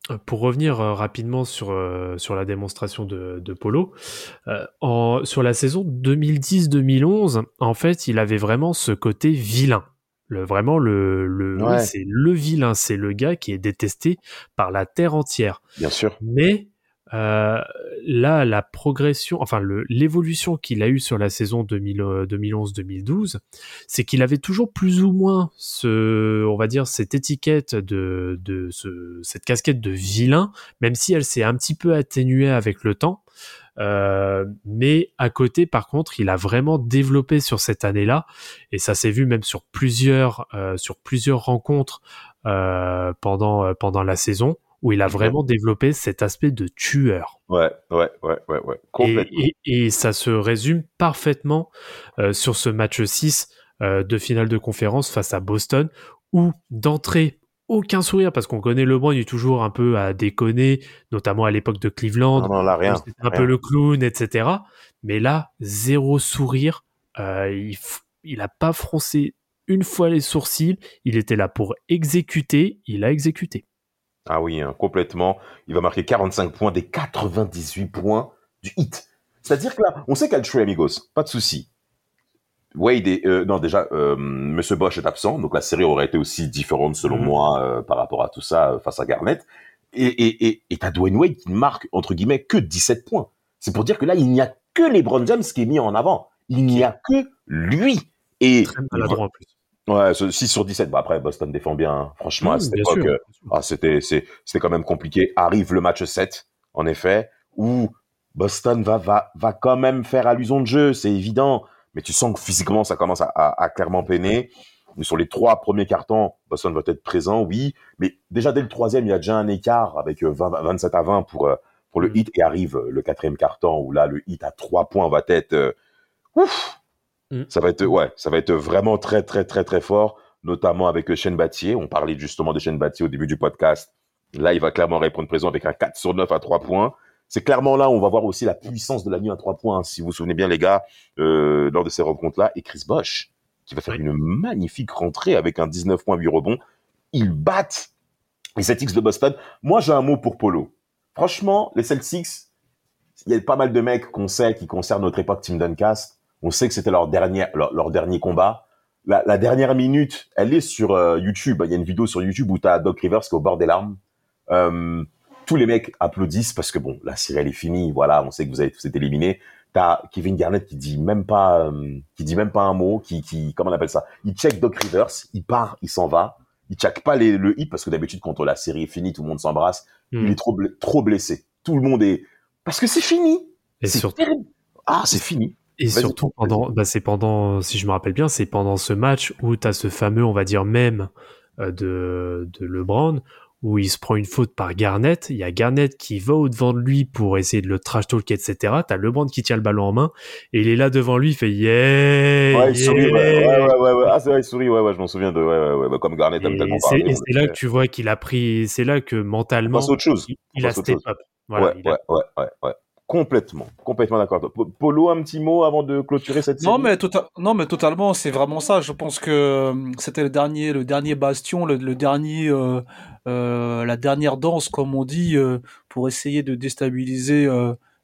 euh, pour revenir euh, rapidement sur, euh, sur la démonstration de, de Polo, euh, en, sur la saison 2010-2011, en fait, il avait vraiment ce côté vilain. Le, vraiment, le, le, Ouais. c'est le vilain, c'est le gars qui est détesté par la terre entière. Bien sûr. Mais euh, là, la progression, enfin l'évolution qu'il a eue sur la saison 2000, euh, 2011-2012, c'est qu'il avait toujours plus ou moins ce, on va dire, cette étiquette de, de ce, cette casquette de vilain, même si elle s'est un petit peu atténuée avec le temps. Euh, mais à côté, par contre, il a vraiment développé sur cette année-là, et ça s'est vu même sur plusieurs, sur plusieurs rencontres pendant pendant la saison, où il a vraiment développé cet aspect de tueur. Ouais, ouais, ouais, ouais, ouais. Et, Complètement. et- et ça se résume parfaitement euh, sur ce match 6 euh, de finale de conférence face à Boston, où d'entrée, aucun sourire, parce qu'on connaît LeBron, il est toujours un peu à déconner, notamment à l'époque de Cleveland, Non, rien. un rien. peu le clown, etc. Mais là, zéro sourire, euh, il, il a pas froncé une fois les sourcils, il était là pour exécuter, il a exécuté. Ah oui, hein, complètement. Il va marquer 45 points des 98 points du hit. C'est-à-dire que là, on sait qu'elle true amigos, pas de souci. Wade est, euh, non déjà, euh, Monsieur Bosch est absent, donc la série aurait été aussi différente selon Mhm. moi euh, par rapport à tout ça euh, face à Garnett. Et et et et t'as Dwayne Wade qui ne marque entre guillemets que 17 points. C'est pour dire que là, il n'y a que LeBron James qui est mis en avant. Il n'y a que lui. Et Très maladroit en plus. Ouais, ce 6 sur 17. Bah après, Boston défend bien. hein. Franchement, à cette époque, sûr. euh, ah, c'était, c'est, c'était quand même compliqué. Arrive le match 7, en effet, où Boston va, va, va quand même faire allusion de jeu, c'est évident. Mais tu sens que physiquement, ça commence à, à, à clairement peiner. Mais sur les trois premiers cartons, Boston va être présent, oui. Mais déjà, dès le troisième, il y a déjà un écart avec euh, 20, 27 à 20 pour, euh, pour le Mm. hit. Et arrive euh, le quatrième carton où là, le hit à trois points va être, euh, ouf! Mm. Ça va être, ouais, ça va être vraiment très, très, très, très fort notamment avec Shane Battier. On parlait justement de Shane Battier au début du podcast. Là, il va clairement répondre présent avec un 4 sur 9 à 3 points. C'est clairement là où on va voir aussi la puissance de la nuit à 3 points, hein, si vous vous souvenez bien, les gars, euh, lors de ces rencontres-là. Et Chris Bosch, qui va faire Oui. une magnifique rentrée avec un 19 points, 8 rebonds. Ils battent les Celtics de Boston. Moi, j'ai un mot pour Polo. Franchement, les Celtics, il y a pas mal de mecs qu'on sait qui concernent notre époque Team Duncast. On sait que c'était leur dernier, leur, leur dernier combat. La, la dernière minute, elle est sur euh, YouTube. Il y a une vidéo sur YouTube où tu as Doc Rivers qui est au bord des larmes. Euh, tous les mecs applaudissent parce que bon, la série elle est finie. Voilà, on sait que vous avez tous été éliminés. T'as Kevin Garnett qui dit même pas, euh, qui dit même pas un mot, qui, qui, comment on appelle ça? Il check Doc Rivers, il part, il s'en va. Il check pas les, le hit parce que d'habitude quand la série est finie, tout le monde s'embrasse. Mm. Il est trop, trop blessé. Tout le monde est parce que c'est fini. Et C'est surtout, terrible. Ah, c'est fini. Et surtout pendant, bah c'est pendant, si je me rappelle bien, c'est pendant ce match où tu as ce fameux, on va dire même euh, de, de LeBron, où il se prend une faute par Garnett. Il y a Garnett qui va au devant de lui pour essayer de le trash talk, etc. T'as LeBron qui tient le ballon en main et il est là devant lui, il fait yeah. Ouais, il sourit. Ouais, yeah. ouais, ouais, ouais. Ah, c'est vrai, il sourit. Ouais, ouais, je m'en souviens de. Ouais, ouais, ouais. Bah, comme Garnett aime tellement parler. et c'est là que tu vois qu'il a pris, c'est là que mentalement, autre chose. il, il a step up. Voilà, ouais, il a- ouais, ouais, ouais, ouais. Complètement, complètement d'accord. Po- Polo, un petit mot avant de clôturer cette série? Non mais, tota- non mais totalement, c'est vraiment ça. Je pense que euh, c'était le dernier, le dernier bastion, le, le dernier, euh, euh, la dernière danse, comme on dit, euh, pour essayer de déstabiliser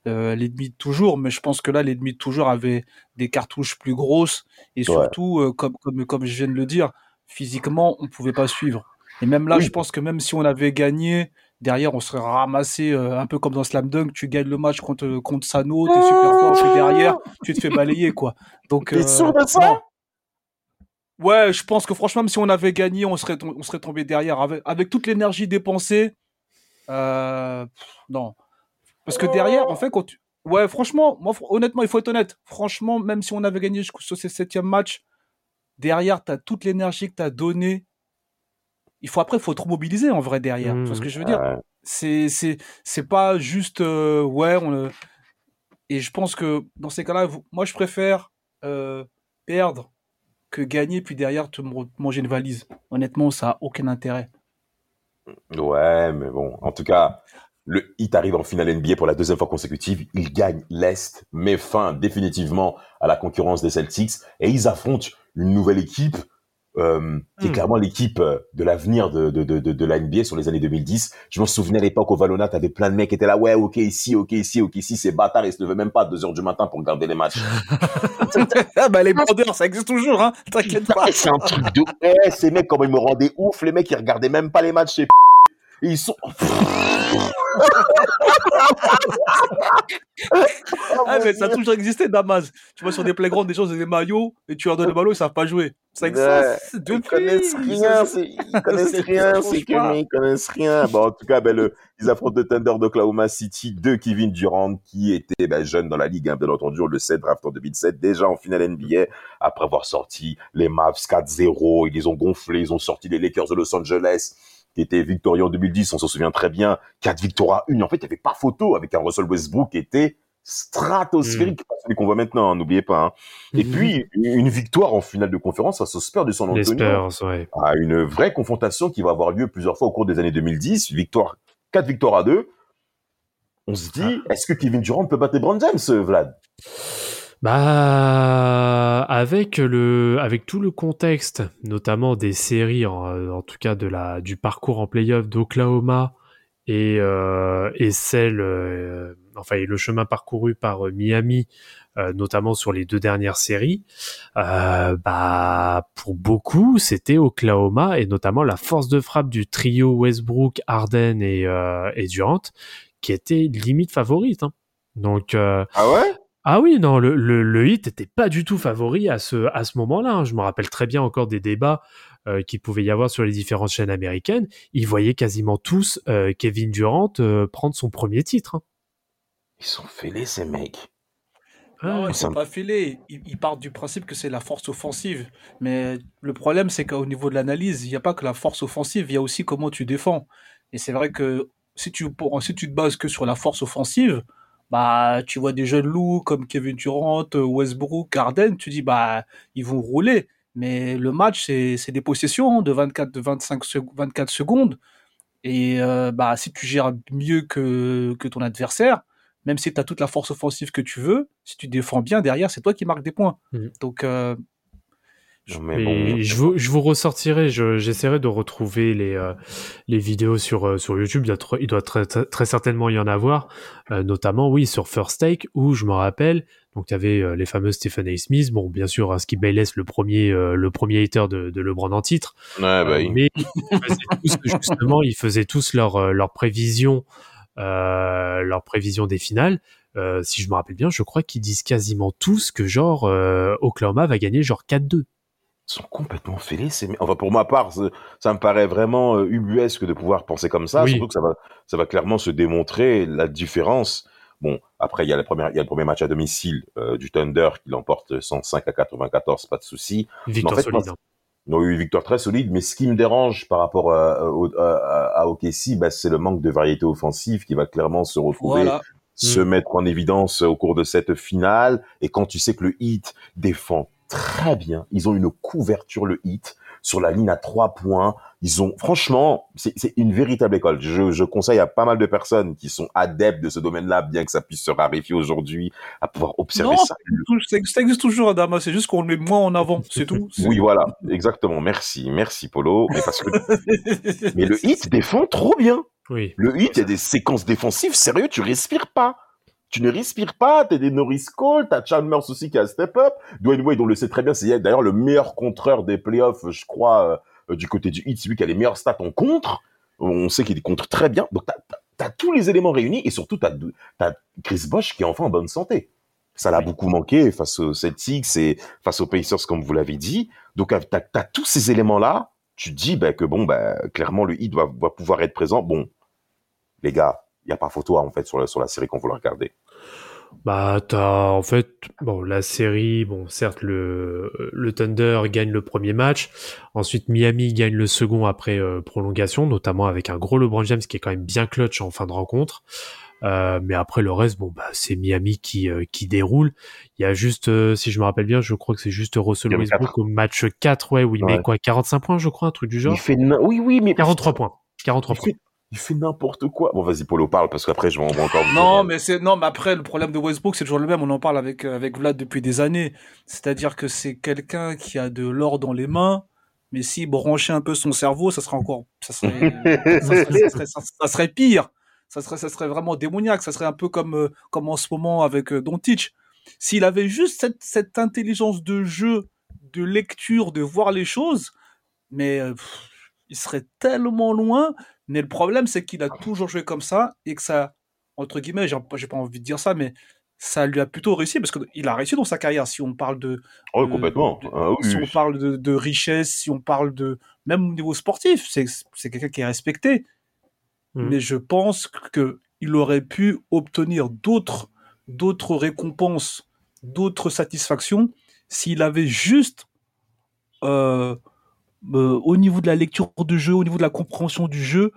l'ennemi de toujours. Mais je pense que là, l'ennemi de toujours avait des cartouches plus grosses et surtout, comme, comme, comme je viens de le dire, physiquement, on pouvait pas suivre. Et même là, Oui. je pense que même si on avait gagné, derrière, on serait ramassé euh, un peu comme dans Slam Dunk. Tu gagnes le match contre contre Sano, t'es super fort, puis derrière, tu te fais balayer quoi. Donc T'es euh, sûr de ça? non. Ouais, je pense que franchement, même si on avait gagné, on serait, on serait tombé derrière. Avec, avec toute l'énergie dépensée, euh, pff, non. Parce que derrière, en fait, quand tu... Ouais, franchement, moi, honnêtement, il faut être honnête. Franchement, même si on avait gagné jusqu'au sur ces septième match, derrière, tu as toute l'énergie que tu as donnée. Il faut après, il faut te mobiliser en vrai derrière. Tu vois ce que je veux dire? Ouais. C'est c'est c'est pas juste euh, ouais on et je pense que dans ces cas-là moi je préfère euh, perdre que gagner puis derrière te manger une valise. Honnêtement, ça a aucun intérêt. Ouais, mais bon, en tout cas, le Heat arrive en finale NBA pour la deuxième fois consécutive. Il gagne l'Est, met fin définitivement à la concurrence des Celtics et ils affrontent une nouvelle équipe euh, qui est Hmm. clairement l'équipe euh, de l'avenir de, de, de, de, de la NBA sur les années 2010. Je me souvenais à l'époque au Valona, t'avais plein de mecs qui étaient là, ouais, ok, ici, ok, ici, ok, ici, ces bâtards, ils se levaient même pas à 2 heures du matin pour regarder les matchs. (laughs) ah bah les bandeurs, ça existe toujours hein, t'inquiète pas. C'est un truc de... Eh, ces mecs, comment ils me rendaient ouf, les mecs, ils regardaient même pas les matchs chez Et ils sont... Ah mais ça a toujours existé Damas. Tu vois sur des playgrounds des gens ont des maillots et tu leur donnes le ballon, ils savent pas jouer. Ça existe Ils depuis. connaissent rien, c'est- ils connaissent (laughs) rien, c'est que ils connaissent rien. Bon, en tout cas, ben, le, ils affrontent le Thunder d'Oklahoma City de Kevin Durant, qui était ben, jeune dans la ligue, hein, bien entendu, on le sait, draft en 2007, déjà en finale NBA, après avoir sorti les Mavs 4-0, ils les ont gonflés, ils ont sorti les Lakers de Los Angeles, qui étaient victorieux en 2010, on s'en souvient très bien, 4 victoires à 1. En fait, il n'y avait pas photo avec un Russell Westbrook qui était stratosphérique, pas celui qu'on voit maintenant, hein, n'oubliez pas. hein. Et Mhm. puis, une victoire en finale de conférence face aux Spurs de San Antonio Spurs, ouais. à une vraie confrontation qui va avoir lieu plusieurs fois au cours des années 2010. Victoire, 4 victoires à 2. On se dit, est-ce que Kevin Durant peut battre LeBron James, euh, Vlad? Bah, avec le, avec tout le contexte, notamment des séries, en, en tout cas de la, du parcours en playoff d'Oklahoma et, euh, et celle, euh, enfin, et le chemin parcouru par euh, Miami, euh, notamment sur les deux dernières séries, euh, bah, pour beaucoup, c'était Oklahoma et notamment la force de frappe du trio Westbrook, Harden et, euh, et Durant, qui était limite favorite. hein. Donc, euh, Ah ouais? Ah oui, non, le, le, le hit était pas du tout favori à ce, à ce moment-là. hein. Je me rappelle très bien encore des débats euh, qu'il pouvait y avoir sur les différentes chaînes américaines. Ils voyaient quasiment tous euh, Kevin Durant euh, prendre son premier titre. hein. Ils sont fêlés, ces mecs. Non, Ouais. ils sont pas filés. Ils, ils partent du principe que c'est la force offensive. Mais le problème, c'est qu'au niveau de l'analyse, il n'y a pas que la force offensive, il y a aussi comment tu défends. Et c'est vrai que si tu, pour- si tu te bases que sur la force offensive, bah, tu vois des jeunes loups comme Kevin Durant, euh, Westbrook, Harden, tu dis, bah, ils vont rouler. Mais le match, c'est des possessions de 24, de 25 sec- 24 secondes. Et euh, bah, si tu gères mieux que, que ton adversaire, même si tu as toute la force offensive que tu veux, si tu défends bien derrière, c'est toi qui marques des points. Mhm. Donc, euh, Non, mais Mais bon. je, vous, je vous ressortirai, je- j'essaierai de retrouver les, euh, les vidéos sur, euh, sur YouTube. Il doit, il doit très, très, certainement y en avoir, euh, notamment, oui, sur First Take, où je me rappelle, donc tu avais euh, les fameux Stephen A. Smith, bon, bien sûr, hein, Skip Bayless, le premier, euh, le premier hater de, de LeBron en titre, Ouais, bah Euh, oui. mais ils faisaient tous, justement, ils faisaient tous leurs leurs prévisions, euh, leurs prévisions des finales. Euh, si je me rappelle bien, je crois qu'ils disent quasiment tous que genre euh, Oklahoma va gagner genre 4-2. Ils sont complètement fêlés. Enfin, pour ma part, ça, me paraît vraiment euh, ubuesque de pouvoir penser comme ça. Oui. Surtout que ça va, ça va clairement se démontrer la différence. Bon, après, il y a, la première, il y a le premier match à domicile euh, du Thunder qui l'emporte 105 à 94, pas de souci. Victoire Mais en fait, solide. moi, hein. Ils ont eu une victoire très solide, mais ce qui me dérange par rapport à, au- à, à OKC, bah, c'est le manque de variété offensive qui va clairement se retrouver, voilà. Se mettre en évidence au cours de cette finale. Et quand tu sais que le Heat défend très bien, ils ont une couverture, le Heat. sur la ligne à trois points. Ils ont, franchement, c'est une véritable école. Je, je conseille à pas mal de personnes qui sont adeptes de ce domaine-là, bien que ça puisse se raréfier aujourd'hui, à pouvoir observer Non, ça. Ça ça existe toujours, Adama. C'est juste qu'on le met moins en avant. C'est tout. (laughs) Oui, voilà, exactement. Merci, merci Polo. Mais parce que, (laughs) mais le hit défend trop bien. Oui. Le hit, il y a des séquences défensives, sérieux, tu respires pas. Tu ne respires pas, t'as des Norris Cole, t'as Chalmers aussi qui a step up. Dwayne Wade, on le sait très bien, c'est d'ailleurs le meilleur contreur des playoffs, je crois, euh, du côté du hit, c'est lui qui a les meilleurs stats en contre. On sait qu'il contre très bien. Donc, t'as, t'as tous les éléments réunis et surtout, t'as, t'as Chris Bosch qui est enfin en bonne santé. Ça l'a beaucoup manqué face aux Celtics et face aux Pacers, comme vous l'avez dit. Donc, t'as, t'as tous ces éléments-là. Tu dis ben, que, bon, ben, clairement, le hit doit, doit pouvoir être présent. Bon, les gars, il n'y a pas photo, en fait, sur la, sur la série qu'on veut regarder. Bah, t'as en fait, bon, la série, bon, certes, le, le Thunder gagne le premier match. Ensuite, Miami gagne le second après euh, prolongation, notamment avec un gros LeBron James qui est quand même bien clutch en fin de rencontre. Euh, mais après le reste, bon, bah, c'est Miami qui, euh, qui déroule. Il y a juste, euh, si je me rappelle bien, je crois que c'est juste Russell Westbrook au match 4, ouais, où il met Ouais. quoi, 45 points, je crois, un truc du genre? Il fait, oui, oui, mais 43 points. 43 il points. fait, il fait n'importe quoi. Bon, vas-y, Polo, parle, parce qu'après, je vais en- encore Non, mais c'est non, mais après le problème de Westbrook, c'est toujours le même. On en parle avec avec Vlad depuis des années. C'est-à-dire que c'est quelqu'un qui a de l'or dans les mains, mais s'il branchait un peu son cerveau, ça serait encore, ça serait, (laughs) ça serait, ça serait, ça- ça serait pire. Ça serait, ça serait vraiment démoniaque. Ça serait un peu comme euh, comme en ce moment avec euh, Doncic. S'il avait juste cette cette intelligence de jeu, de lecture, de voir les choses, mais euh, pff, il serait tellement loin. Mais le problème, c'est qu'il a toujours joué comme ça et que ça, entre guillemets, j'ai pas envie de dire ça, mais ça lui a plutôt réussi parce qu'il a réussi dans sa carrière. Si on parle de, Oh, de- complètement. de- Ah, oui, si on parle de, de richesse, si on parle de même au niveau sportif, c'est quelqu'un qui est respecté. Mhm. Mais je pense que il aurait pu obtenir d'autres d'autres récompenses, d'autres satisfactions s'il avait juste euh, euh, au niveau de la lecture de jeu, au niveau de la compréhension du jeu,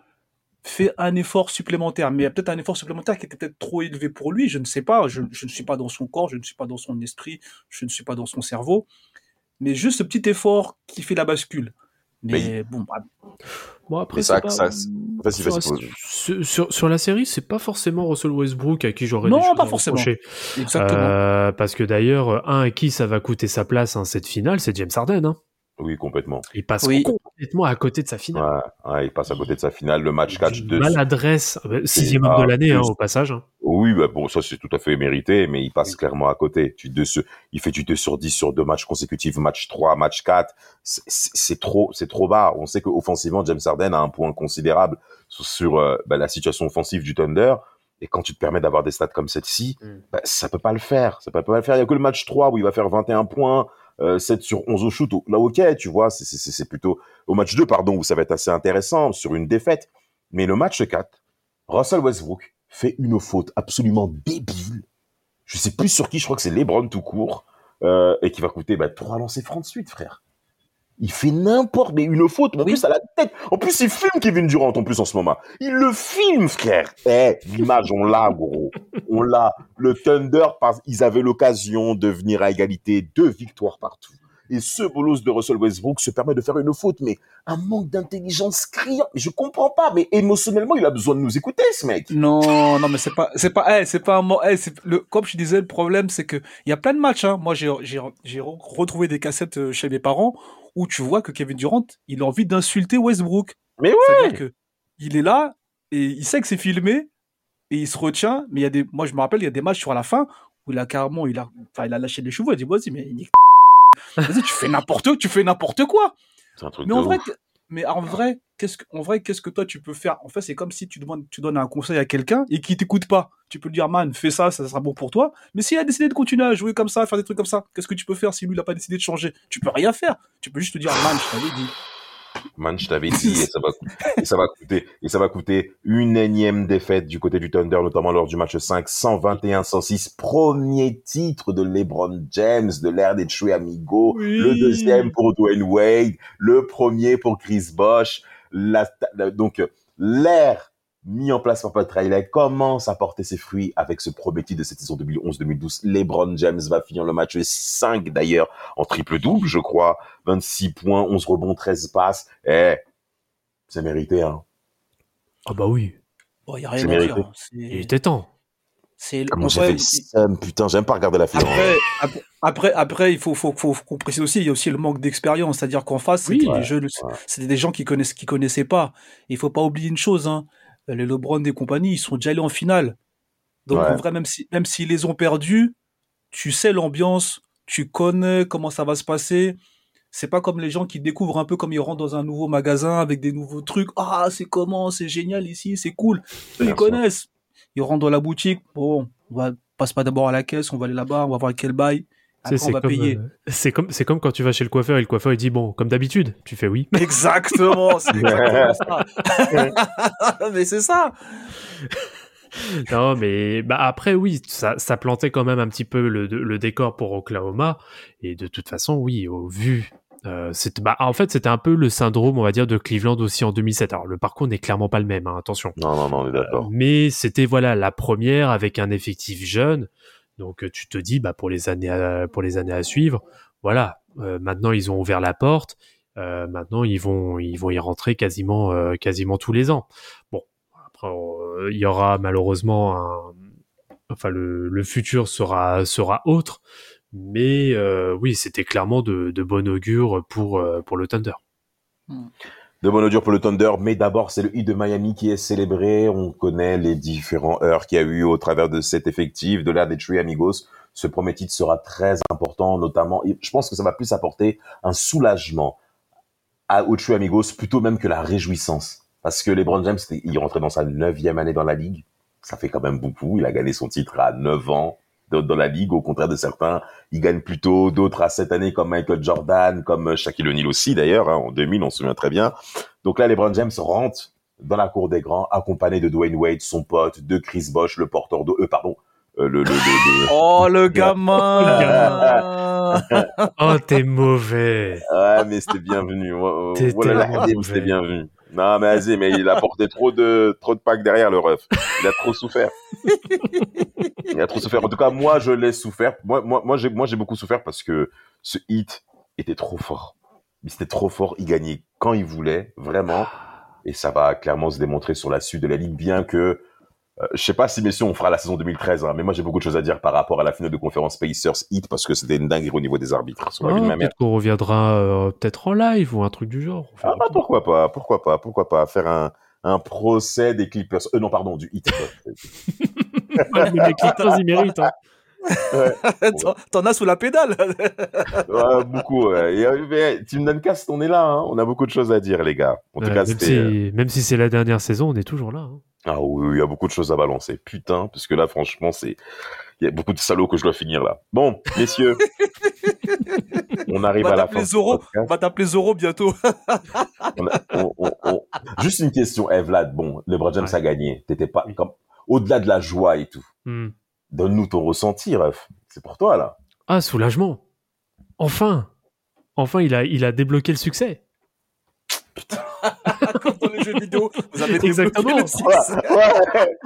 fait un effort supplémentaire. Mais il y a peut-être un effort supplémentaire qui était peut-être trop élevé pour lui, je ne sais pas. Je, je ne suis pas dans son corps, je ne suis pas dans son esprit, je ne suis pas dans son cerveau. Mais juste ce petit effort qui fait la bascule. Mais bon, bah, Bon, après, Mais ça- pas- ça- vas-y, sur, vas-y, sur, sur- sur la série, c'est pas forcément Russell Westbrook à qui j'aurais Non, pas forcément. exactement. Euh, parce que d'ailleurs, un à qui ça va coûter sa place en cette finale, c'est James Harden. Hein. Oui, complètement. Il passe Oui. complètement à côté de sa finale. Ouais, ouais, il passe à côté de sa finale, le match 4 D'une 2 maladresse, euh, sixième homme ah, de l'année hein, au passage. hein. Oui, bah bon, ça c'est tout à fait mérité, mais il passe clairement à côté. Tu deux sur- il fait du 2 sur 10 sur deux matchs consécutifs, match 3, match 4. C'est- trop, c'est trop bas. On sait qu'offensivement, James Harden a un point considérable sur, sur, euh, bah, la situation offensive du Thunder. Et quand tu te permets d'avoir des stats comme celle-ci, Mm. bah, ça peut pas le faire. Ça peut pas le faire. Il y a que le match 3 où il va faire 21 points, euh, 7 sur 11 au shoot. Là, ok, tu vois, c'est plutôt au match 2, pardon, où ça va être assez intéressant sur une défaite. Mais le match 4, Russell Westbrook fait une faute absolument débile. Je sais plus sur qui, je crois que c'est LeBron tout court, euh, et qui va coûter bah, 3 lancers francs de suite, frère. Il fait n'importe, mais une faute, en Oui. plus à la tête. En plus, il filme Kevin Durant en plus en ce moment. Il le filme, frère. Eh, l'image, on l'a, gros. On l'a. Le Thunder, parce- ils avaient l'occasion de venir à égalité, deux victoires partout. Et ce bolos de Russell Westbrook se permet de faire une faute, mais un manque d'intelligence criant. Je comprends pas, mais émotionnellement, il a besoin de nous écouter, ce mec. Non, non, mais c'est pas, c'est pas, eh, c'est pas un mot, eh, le, comme je disais, le problème, c'est que il y a plein de matchs, hein. Moi, j'ai, j'ai, j'ai re- retrouvé des cassettes euh, chez mes parents où tu vois que Kevin Durant, il a envie d'insulter Westbrook. Mais ouais. C'est-à-dire que il est là et il sait que c'est filmé et il se retient. Mais il y a des, moi, je me rappelle, il y a des matchs sur la fin où il a carrément, il a, enfin, il a lâché les chevaux. Il a dit, vas-y, mais nique (laughs) vas-y, tu fais n'importe, tu fais n'importe quoi. C'est un truc Mais de en vrai, ouf. mais en vrai, qu'est-ce que, en vrai, qu'est-ce que toi tu peux faire? En fait, c'est comme si tu demandes, tu donnes un conseil à quelqu'un et qui t'écoute pas. Tu peux lui dire, man, fais ça, ça sera bon pour toi. Mais s'il a décidé de continuer à jouer comme ça, à faire des trucs comme ça, qu'est-ce que tu peux faire si lui il a pas décidé de changer? Tu peux rien faire. Tu peux juste te dire, man, je t'avais dit. Man, je t'avais dit, et ça va, et ça va coûter, et ça va coûter une énième défaite du côté du Thunder, notamment lors du match 5, 121-106, premier titre de LeBron James, de l'ère des Chui Amigo, Oui. le deuxième pour Dwayne Wade, le premier pour Chris Bosh, la, la- donc, l'ère mis en place par Pat Riley commence à porter ses fruits avec ce premier titre de cette saison 2011-2012. LeBron James va finir le match 5 d'ailleurs en triple-double, je crois. 26 points, 11 rebonds, 13 passes. Eh, c'est mérité, hein. Ah bah oui, Bon, y a rien C'est à dire. hein. Il était temps. C'est Comment en j'ai fait le putain, j'aime pas regarder la finale. Après, après, après, après, il faut, faut, faut, faut qu'on précise aussi, il y a aussi le manque d'expérience, c'est-à-dire qu'en face, Oui. c'était Ouais, des jeunes, ouais. c'était des gens qui connaissent, qui connaissaient pas. Il faut pas oublier une chose, hein. Les LeBron et compagnie, ils sont déjà allés en finale. Donc, Ouais. en vrai, même si, même s'ils les ont perdus, tu sais l'ambiance, tu connais comment ça va se passer. C'est pas comme les gens qui découvrent un peu comme ils rentrent dans un nouveau magasin avec des nouveaux trucs. Ah, c'est comment, c'est génial ici, c'est cool. Eux, ils connaissent. Ils rentrent dans la boutique. Bon, on va, passe pas d'abord à la caisse, on va aller là-bas, on va voir quel bail. Après, on c'est va comme, payer. euh, c'est comme, c'est comme quand tu vas chez le coiffeur et le coiffeur il dit bon, comme d'habitude, tu fais oui. (laughs) Exactement, c'est (laughs) exactement ça. (laughs) Mais c'est ça. Non, mais bah après, oui, ça, ça plantait quand même un petit peu le, le décor pour Oklahoma. Et de toute façon, oui, au vu. Euh, bah, en fait, c'était un peu le syndrome, on va dire, de Cleveland aussi en 2007. Alors, le parcours n'est clairement pas le même, hein, attention. Non, non, non, on est d'accord. Mais c'était voilà la première avec un effectif jeune. Donc, euh, tu te dis, bah, pour les années à, pour les années à suivre, voilà. euh, maintenant, ils ont ouvert la porte. Euh, maintenant, ils vont, ils vont y rentrer quasiment, euh, quasiment tous les ans. Bon, après, euh, il y aura malheureusement un, enfin, le, le futur sera, sera autre. Mais euh, oui, c'était clairement de, de bon augure pour, euh, pour le Thunder. De bon augure pour le Thunder, mais d'abord, c'est le Heat de Miami qui est célébré. On connaît les différents heures qu'il y a eu au travers de cet effectif, de l'ère des Tree Amigos. Ce premier titre sera très important, notamment, je pense que ça va plus apporter un soulagement à, aux Amigos, plutôt même que la réjouissance. Parce que LeBron James, il rentrait dans sa neuvième année dans la ligue. Ça fait quand même beaucoup. Il a gagné son titre à 9 ans dans, dans la ligue, au contraire de certains. Il gagne plus tôt, d'autres à cette année, comme Michael Jordan, comme Shaquille O'Neal aussi, d'ailleurs, hein, en 2000, on se souvient très bien. Donc là, LeBron James rentre dans la cour des grands, accompagné de Dwayne Wade, son pote, de Chris Bosh, le porteur d'eau, euh, pardon, euh, le, le, le- le- (laughs) Oh, le gamin. Oh, t'es mauvais. Ouais, mais c'était bienvenu. Voilà, tellement RDM, mauvais. c'était bienvenu. Non, mais vas-y, mais il a porté trop de, trop de packs derrière le ref. Il a trop souffert. Il a trop souffert. En tout cas, moi, je l'ai souffert. Moi, moi, moi, j'ai, moi, j'ai beaucoup souffert parce que ce hit était trop fort. Mais c'était trop fort. Il gagnait quand il voulait, vraiment. Et ça va clairement se démontrer sur la suite de la ligue, bien que, euh, je sais pas si messieurs on fera la saison 2013, hein, mais moi j'ai beaucoup de choses à dire par rapport à la finale de conférence Pacers Heat parce que c'était une dinguerie au niveau des arbitres. Sur la vie de ma mère. peut-être qu'on reviendra euh, peut-être en live ou un truc du genre. Ah bah pourquoi pas, pourquoi pas, pourquoi pas faire un, un procès des Clippers. Euh, non, pardon, du Heat. (laughs) Ouais, mais les Clippers, ils méritent. hein. (laughs) T'en- T'en as sous la pédale. (laughs) Ouais, beaucoup. ouais. Et, euh, mais Team Duncast, on est là. Hein. On a beaucoup de choses à dire, les gars. En tout Ouais, cas, même, c'était. euh, si, même si c'est la dernière saison, on est toujours là. hein. Ah oui, il y a beaucoup de choses à balancer. Putain, parce que là, franchement, c'est. Il y a beaucoup de salauds que je dois finir là. Bon, messieurs, (laughs) on arrive à la fin. Zoro. On va t'appeler Zoro bientôt. On a- on- on- on- Juste une question, eh, Vlad. Bon, LeBron James Ouais. a gagné. T'étais pas comme au-delà de la joie et tout. Hmm. Donne-nous ton ressenti, ref. C'est pour toi là. Ah, soulagement. Enfin. Enfin, il a, il a débloqué le succès. (laughs) Comme dans les jeux vidéo. Vous avez Exactement. le Ouais, succès. ouais.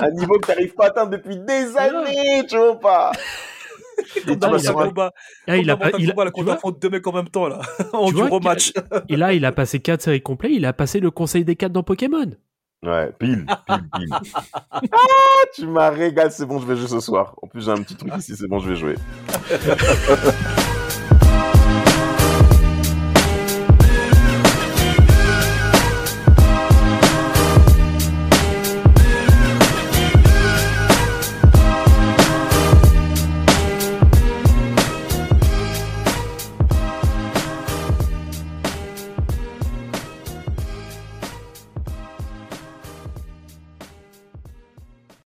Un niveau que t'arrives pas à atteindre depuis des années, tu vois pas. Comme dans Ah, il a- Kombat. Ah, il a, pas- il a- quand vois, deux mecs en même temps, là. (laughs) En Tu vois match. (laughs) et là, il a passé 4 séries complètes, il a passé le conseil des 4 dans Pokémon. Ouais, pile, pile, pile. ah, tu m'as régalé, c'est bon, je vais jouer ce soir. En plus, j'ai un petit truc ici, c'est bon, je vais jouer.